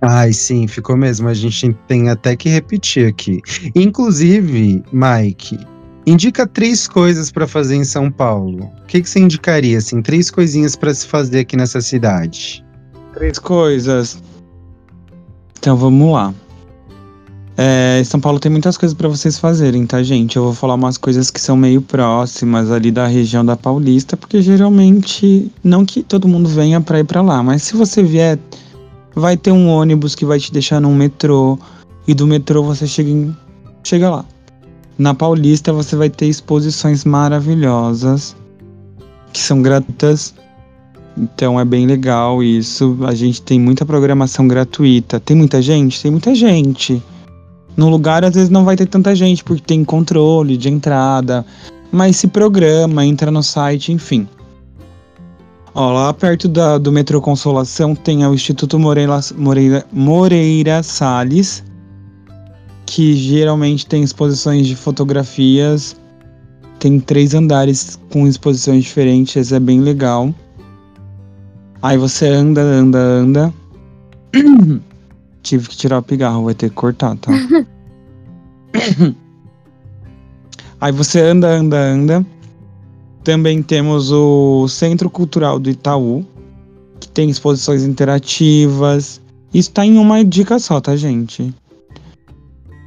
Ai, sim, ficou mesmo. A gente tem até que repetir aqui. Inclusive, Mike, indica três coisas pra fazer em São Paulo. O que, que você indicaria, assim? Três coisinhas pra se fazer aqui nessa cidade. Três coisas. Então vamos lá. É, São Paulo tem muitas coisas pra vocês fazerem, tá, gente? Eu vou falar umas coisas que são meio próximas ali da região da Paulista, porque geralmente não que todo mundo venha pra ir pra lá, mas se você vier, vai ter um ônibus que vai te deixar num metrô e do metrô você chega, em- chega lá. Na Paulista você vai ter exposições maravilhosas que são gratuitas então é bem legal isso. A gente tem muita programação gratuita. Tem muita gente? Tem muita gente. No lugar, às vezes, não vai ter tanta gente, porque tem controle de entrada. Mas se programa, entra no site, enfim. Ó, lá perto da, do metrô Consolação tem o Instituto Moreira, Moreira, Moreira Salles, que geralmente tem exposições de fotografias. Tem três andares com exposições diferentes, é bem legal. Aí você anda, anda, anda. Tive que tirar o pigarro, vai ter que cortar, tá? Aí você anda, anda, anda. Também temos o Centro Cultural do Itaú, que tem exposições interativas. Isso tá em uma dica só, tá, gente?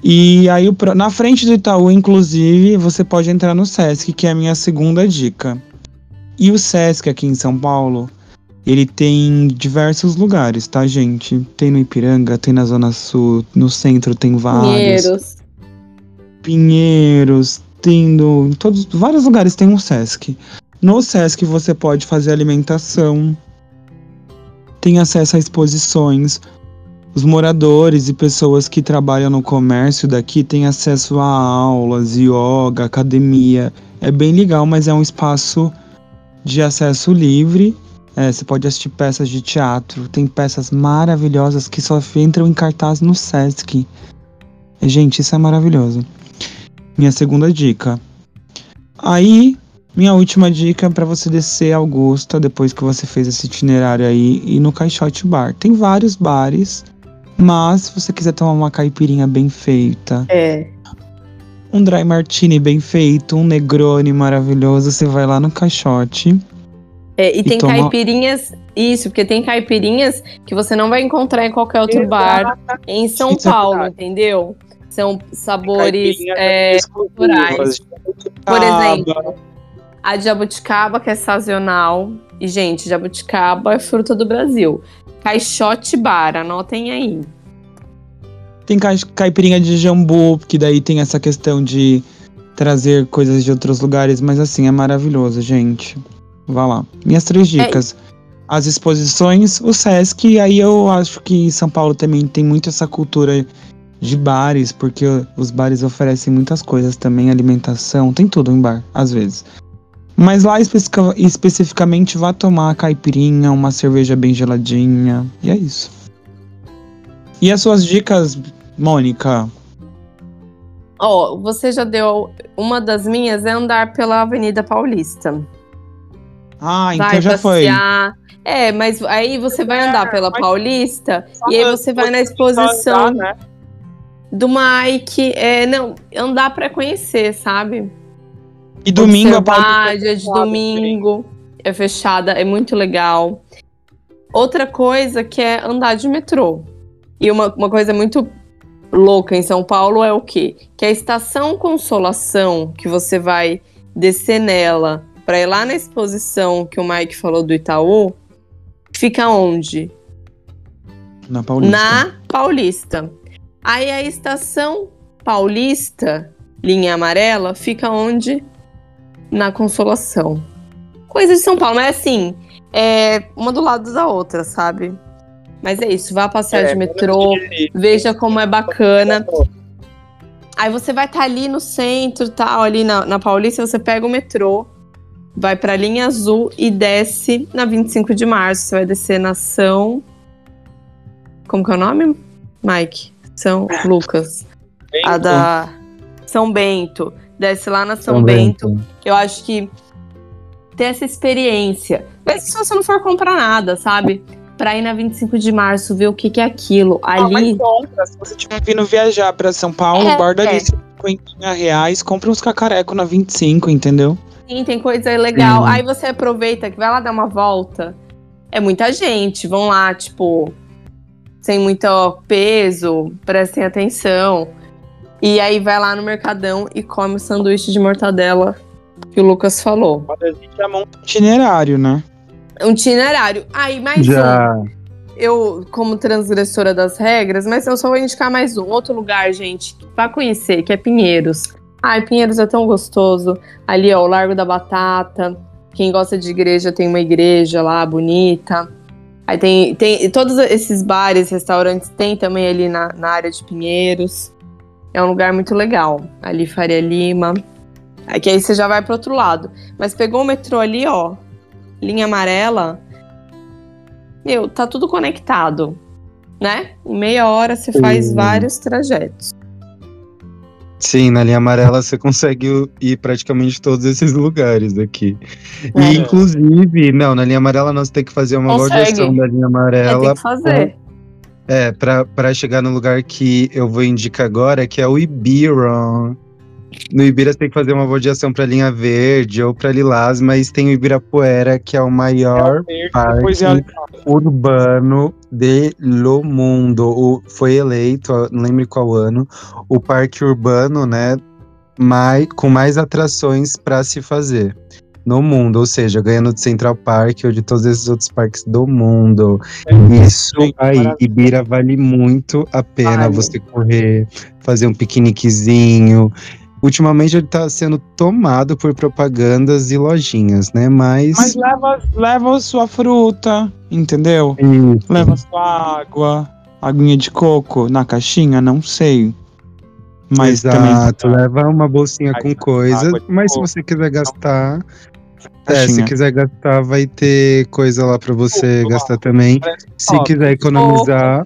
E aí, na frente do Itaú, inclusive, você pode entrar no Sesc, que é a minha segunda dica. E o Sesc aqui em São Paulo, ele tem diversos lugares, tá, gente? Tem no Ipiranga, tem na Zona Sul, no centro tem vários. Pinheiros. Pinheiros, tem no, em todos, vários lugares tem um Sesc. No Sesc você pode fazer alimentação, tem acesso a exposições. Os moradores e pessoas que trabalham no comércio daqui têm acesso a aulas, yoga, academia. É bem legal, mas é um espaço de acesso livre. É, você pode assistir peças de teatro. Tem peças maravilhosas que só entram em cartaz no Sesc. Gente, isso é maravilhoso. Minha segunda dica. Aí, minha última dica é para você descer Augusta depois que você fez esse itinerário aí e no Caixote Bar. Tem vários bares, mas se você quiser tomar uma caipirinha bem feita, É. um dry martini bem feito, um negrone maravilhoso, você vai lá no Caixote. É, e, tem toma- caipirinhas. Isso, porque tem caipirinhas que você não vai encontrar em qualquer outro bar em São Isso é Paulo, verdade. entendeu? São sabores. Caipirinhas é, exclusivas, por exemplo, a de jabuticaba, que é sazonal. E, gente, jabuticaba é fruta do Brasil. Caixote Bar, anotem aí. Tem cai- caipirinha de jambu, que daí tem essa questão de trazer coisas de outros lugares, mas assim, é maravilhoso, gente. Vá lá. Minhas três dicas. As exposições, o Sesc, aí eu acho que São Paulo também tem muito essa cultura de bares, porque os bares oferecem muitas coisas também, alimentação, tem tudo em bar, às vezes. Mas lá especifica- especificamente vá tomar caipirinha, uma cerveja bem geladinha, e é isso. E as suas dicas, Mônica? Ó, você já deu. Uma das minhas é andar pela Avenida Paulista. Ah, então vai já foi. passear. É, mas aí você vai andar pela mas- Paulista Só e aí você vai na exposição andar, né? do Mike. É, não, andar pra conhecer, sabe? E domingo a dia de domingo é fechada, é muito legal. Outra coisa que é andar de metrô. E uma, uma coisa muito louca em São Paulo é o quê? Que a estação Consolação, que você vai descer nela para ir lá na exposição que o Mike falou do Itaú, fica onde? Na Paulista. Na Paulista. Aí a estação Paulista, linha amarela, fica onde? Na Consolação. Coisa de São Paulo, mas assim, é uma do lado da outra, sabe? Mas é isso, vá passear É, de metrô, veja como é bacana. Aí você vai estar ali no centro, tal, ali na, na Paulista, você pega o metrô, vai pra linha azul e desce na 25 de março. Você vai descer na São. Como que é o nome, Mike? São Lucas. A da São Bento. Desce lá na São, Bento. Eu acho que ter essa experiência. Mas se você não for comprar nada, sabe? Pra ir na 25 de março, ver o que, que é aquilo. Ah, mas Ali. compra. Se você estiver vindo viajar pra São Paulo, É, borda é. ali 50 reais, compra uns cacareco na 25, entendeu? Sim, tem coisa legal. Sim. Aí você aproveita que vai lá dar uma volta. É muita gente. Vão lá, tipo, sem muito peso, prestem atenção. E aí vai lá no Mercadão e come o sanduíche de mortadela que o Lucas falou. Mas a gente monta um itinerário, né? Um itinerário. Aí, mais um. Já. eu, como transgressora das regras, mas eu só vou indicar mais um. Outro lugar, gente, pra conhecer, que é Pinheiros. Ai, Pinheiros é tão gostoso. Ali, ó, o Largo da Batata. Quem gosta de igreja tem uma igreja lá bonita. Aí tem, tem todos esses bares, restaurantes tem também ali na, na área de Pinheiros. É um lugar muito legal. Ali Faria Lima. Aí que aí você já vai pro outro lado. Mas pegou o metrô ali, ó. Linha amarela. Meu, tá tudo conectado, né? Em meia hora você faz Sim. vários trajetos. Sim, na linha amarela você consegue ir praticamente todos esses lugares aqui. É. E inclusive, não, na linha amarela nós temos que fazer uma Consegue. da linha É, amarela tem que fazer. É, pra chegar no lugar que eu vou indicar agora, que é o Ibira. No Ibira você tem que fazer uma avaliação pra linha verde ou pra lilás, mas tem o Ibirapuera, que é o maior parque Depois é urbano de lo mundo. O, foi eleito, não lembro qual ano, o parque urbano, né, mais, com mais atrações pra se fazer no mundo, ou seja, ganhando de Central Park ou de todos esses outros parques do mundo. Isso Sim, aí. Ibira vale muito a pena Vale. você correr, fazer um piqueniquezinho. Ultimamente ele tá sendo tomado por propagandas e lojinhas, né? Mas. Mas leva, leva sua fruta, entendeu? Isso. Leva sua água, aguinha de coco na caixinha, não sei. Mas Exato, também leva uma bolsinha Aí, com coisa, água de mas se você quiser gastar, é, se quiser gastar, vai ter coisa lá pra você gastar também. Se top. quiser economizar,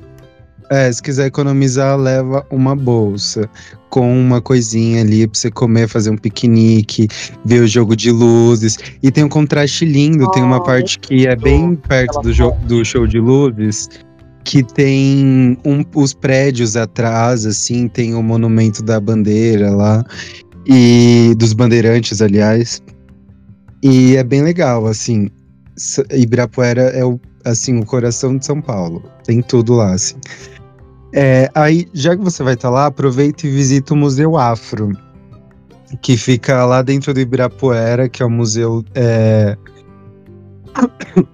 é, se quiser economizar, leva uma bolsa com uma coisinha ali pra você comer, fazer um piquenique, ver o jogo de luzes. E tem um contraste lindo, tem uma parte que é bem perto do, jo- do show de luzes, que tem um- os prédios atrás, assim, tem o monumento da bandeira lá, e dos bandeirantes, aliás. E é bem legal, assim. Ibirapuera é o, assim, o coração de São Paulo. Tem tudo lá, assim. É, aí, já que você vai estar lá, aproveita e visita o Museu Afro, que fica lá dentro do Ibirapuera, que é o museu é,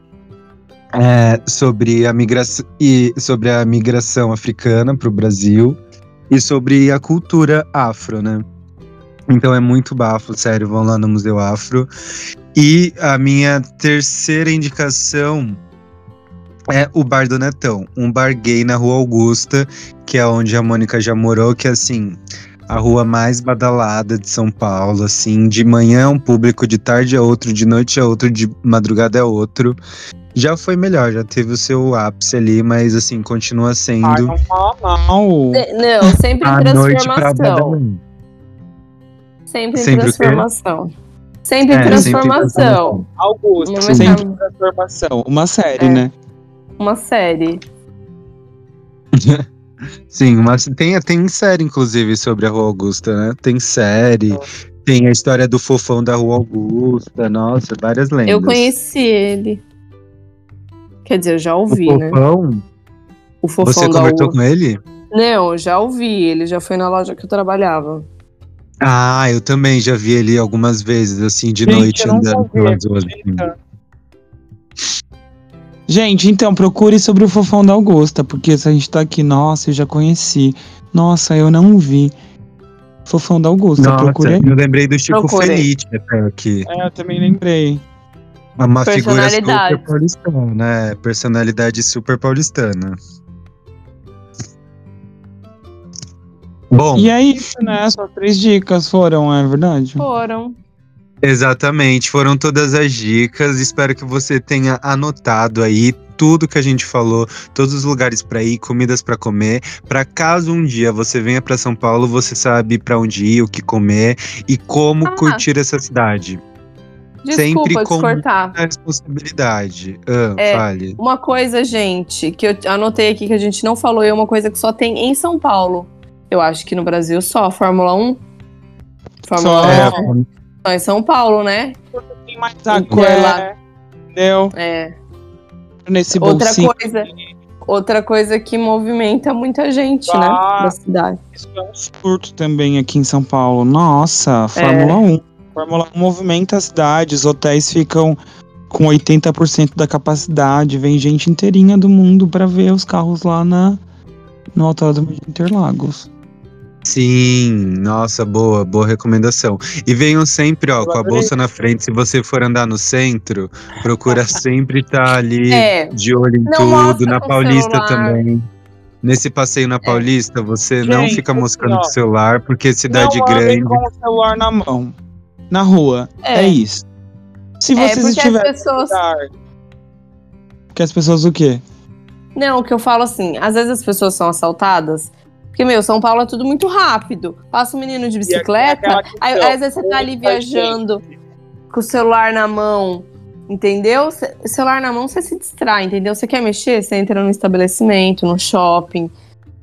é, sobre, a e, sobre a migração africana para o Brasil e sobre a cultura afro, né? Então é muito bafo, sério, vão lá no Museu Afro. E a minha terceira indicação é o Bar do Netão, um bar gay na Rua Augusta, que é onde a Mônica já morou, que é assim, a rua mais badalada de São Paulo, assim, de manhã é um público, de tarde é outro, de noite é outro, de madrugada é outro. Já foi melhor, já teve o seu ápice ali, mas assim, continua Ai, sendo não mal. De- Não, sempre em a noite pra transformação. Sempre em Sempre transformação. Sempre em É, sempre em transformação. Augusto, sempre em transformação. Uma série, É. né? Uma série. Sim, mas tem, tem série, inclusive, sobre a Rua Augusta, né? Tem série, tem a história do fofão da Rua Augusta, nossa, várias lendas. Eu conheci ele. Quer dizer, eu já ouvi, o né? fofão? O fofão Você conversou com ele? Não, eu já ouvi. Ele já foi na loja que eu trabalhava. Ah, eu também já vi ele algumas vezes, assim, de Gente, noite andando pelas ruas. Gente, então procure sobre o fofão da Augusta, porque se a gente tá aqui, nossa, eu já conheci. Nossa, eu não vi. Fofão da Augusta, Nossa, procure aí. eu lembrei do Chico Procurei. Felite até aqui. É, eu também lembrei. Uma figura super paulistana, né? Personalidade super paulistana. Bom, E é isso, né? Só três dicas foram, é verdade? Foram. exatamente, foram todas as dicas. Espero que você tenha anotado aí tudo que a gente falou, todos os lugares para ir, comidas para comer, para caso um dia você venha para São Paulo, você sabe para onde ir, o que comer e como Ah. curtir essa cidade. Desculpa Sempre com- cortar. A responsabilidade. Ah, É. fale. Uma coisa, gente, que eu anotei aqui que a gente não falou, e é uma coisa que só tem em São Paulo. Eu acho que no Brasil só, Fórmula 1. Fórmula Só. 1 É, só Só em São Paulo, né? Tem mais Vai lá. Entendeu? É. Nesse Outra bolsinho. coisa, outra coisa que movimenta muita gente, né? Ah. Da cidade. Isso é um surto também aqui em São Paulo. Nossa, É. Fórmula 1. Fórmula 1 movimenta a cidade, os hotéis ficam com 80% da capacidade, vem gente inteirinha do mundo pra ver os carros lá na no Autódromo de Interlagos. Sim, nossa, boa, boa recomendação. E venham sempre, ó, Eu com a bolsa na frente. Se você for andar no centro, procura sempre estar ali É. de olho em Não tudo. Na Paulista celular. também. Nesse passeio na Paulista, você não Gente, fica assim, moscando o celular, porque cidade Não grande. com o celular na mão, na rua. É, É. isso. Se É, vocês porque as estiverem pessoas. que as pessoas o quê? Não, o que eu falo assim, às vezes as pessoas são assaltadas. Porque, meu, São Paulo é tudo muito rápido. Passa um menino de bicicleta, aquela aí, questão, aí às vezes você tá ali viajando com o celular na mão, entendeu? Celular na mão, você se distrai, entendeu? Você quer mexer, você entra num estabelecimento, num shopping.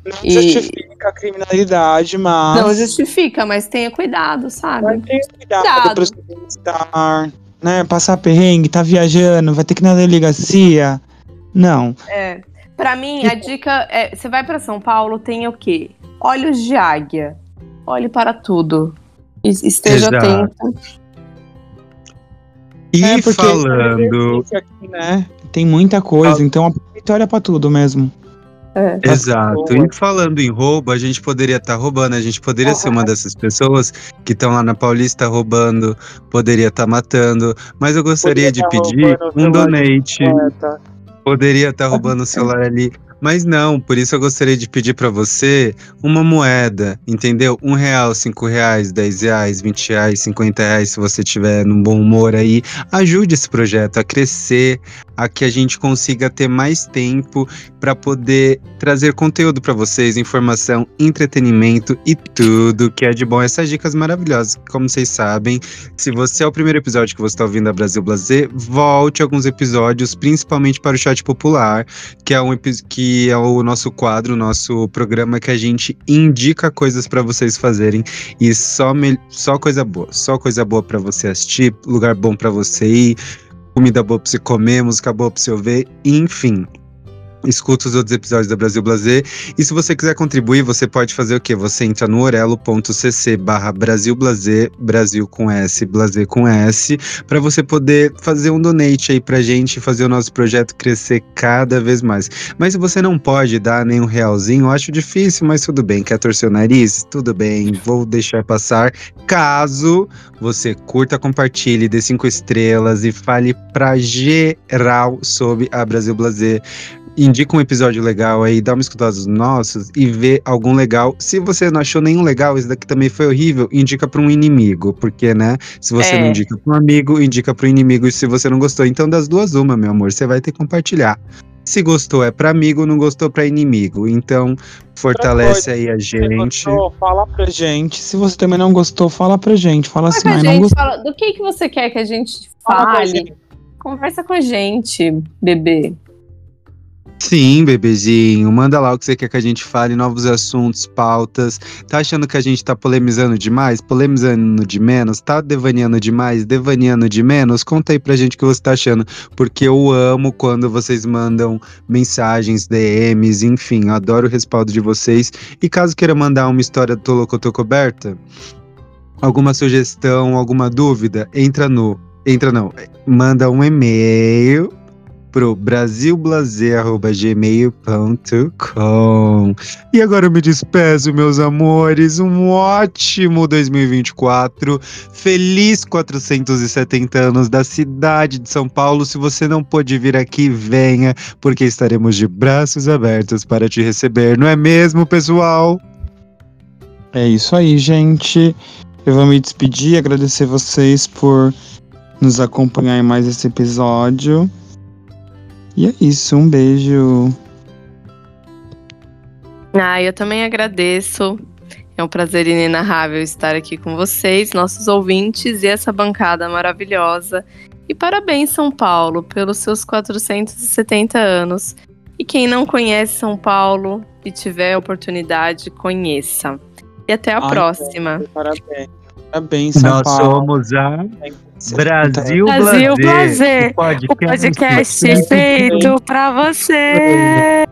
Não E- justifica a criminalidade, mas Não justifica, mas tenha cuidado, sabe? Mas tenha cuidado, Cuidado. bem-estar, né? Passar perrengue, tá viajando, vai ter que ir na delegacia. Não. É. Pra mim, a dica é: você vai pra São Paulo, tenha o quê? Olhos de águia. Olhe para tudo. Esteja Exato. atento. E é porque falando. aqui, né? Tem muita coisa, então aproveita e olha pra tudo mesmo. É. Exato. E falando em roubo, a gente poderia estar roubando, a gente poderia ser uma dessas pessoas que estão lá na Paulista roubando, poderia estar matando, mas eu gostaria de tá pedir um donate, Poeta. Poderia estar roubando o celular ali, mas não, por isso eu gostaria de pedir para você uma moeda, entendeu? Um real, cinco reais, dez reais, vinte reais, cinquenta reais, se você tiver num bom humor aí, ajude esse projeto a crescer, a que a gente consiga ter mais tempo para poder trazer conteúdo para vocês, informação, entretenimento e tudo que é de bom. Essas dicas maravilhosas. Como vocês sabem, se você é o primeiro episódio que você está ouvindo a Brasil Blazer, volte alguns episódios, principalmente para o chat popular, que é um epi- que é o nosso quadro, nosso programa que a gente indica coisas para vocês fazerem e só mel- só coisa boa, só coisa boa para você assistir, lugar bom para você ir, comida boa pra você comer, música boa pra você ouvir, enfim. Escuta os outros episódios da Brasil Blazer. E se você quiser contribuir, você pode fazer o quê? Você entra no orelo.cc barra Brasil Blazer, Brasil com S, Blazer com S, para você poder fazer um donate aí pra gente fazer o nosso projeto crescer cada vez mais. Mas se você não pode dar nem um realzinho, eu acho difícil, mas tudo bem. Quer torcer o nariz? Tudo bem, vou deixar passar. Caso você curta, compartilhe, dê cinco estrelas e fale pra geral sobre a Brasil Blazer. Indica um episódio legal aí, dá uma escutada dos nossos e vê algum legal. Se você não achou nenhum legal, esse daqui também foi horrível, indica pra um inimigo. Porque, né? Se você É. não indica pra um amigo, indica pro inimigo. E se você não gostou, então das duas, uma, meu amor. Você vai ter que compartilhar. Se gostou é pra amigo, não gostou pra inimigo. Então, fortalece aí a Se você gente. gostou, fala pra gente. Se você também não gostou, fala pra gente. Fala Fala assim, a ah, não gente, gostei. fala, do que, que você quer que a gente Fala fale? gente. Conversa com a gente, bebê. Sim, bebezinho. Manda lá o que você quer que a gente fale, novos assuntos, pautas. Tá achando que a gente tá polemizando demais? Polemizando de menos? Tá devaneando demais? Devaneando de menos? Conta aí pra gente o que você tá achando. Porque eu amo quando vocês mandam mensagens, DMs, enfim. Adoro o respaldo de vocês. E caso queira mandar uma história do Tolocotô Coberta, alguma sugestão, alguma dúvida, entra no. Entra não. Manda um e-mail pro brasilblazer.gmail.com. E agora eu me despeço, meus amores. Um ótimo 2024. Feliz 470 anos da cidade de São Paulo. Se você não pôde vir aqui, venha, porque estaremos de braços abertos para te receber, não é mesmo, pessoal? É isso aí, gente. Eu vou me despedir, agradecer vocês por nos acompanhar em mais esse episódio. E é isso, um beijo. Ah, eu também agradeço. É um prazer inenarrável estar aqui com vocês, nossos ouvintes e essa bancada maravilhosa. E parabéns, São Paulo, pelos seus 470 anos. E quem não conhece São Paulo e tiver a oportunidade, conheça. E até a Ai, próxima. Parabéns. Parabéns, São Nós Paulo. somos a Brasil, Brasil Blazer. Blazer, o podcast, O podcast feito pra você.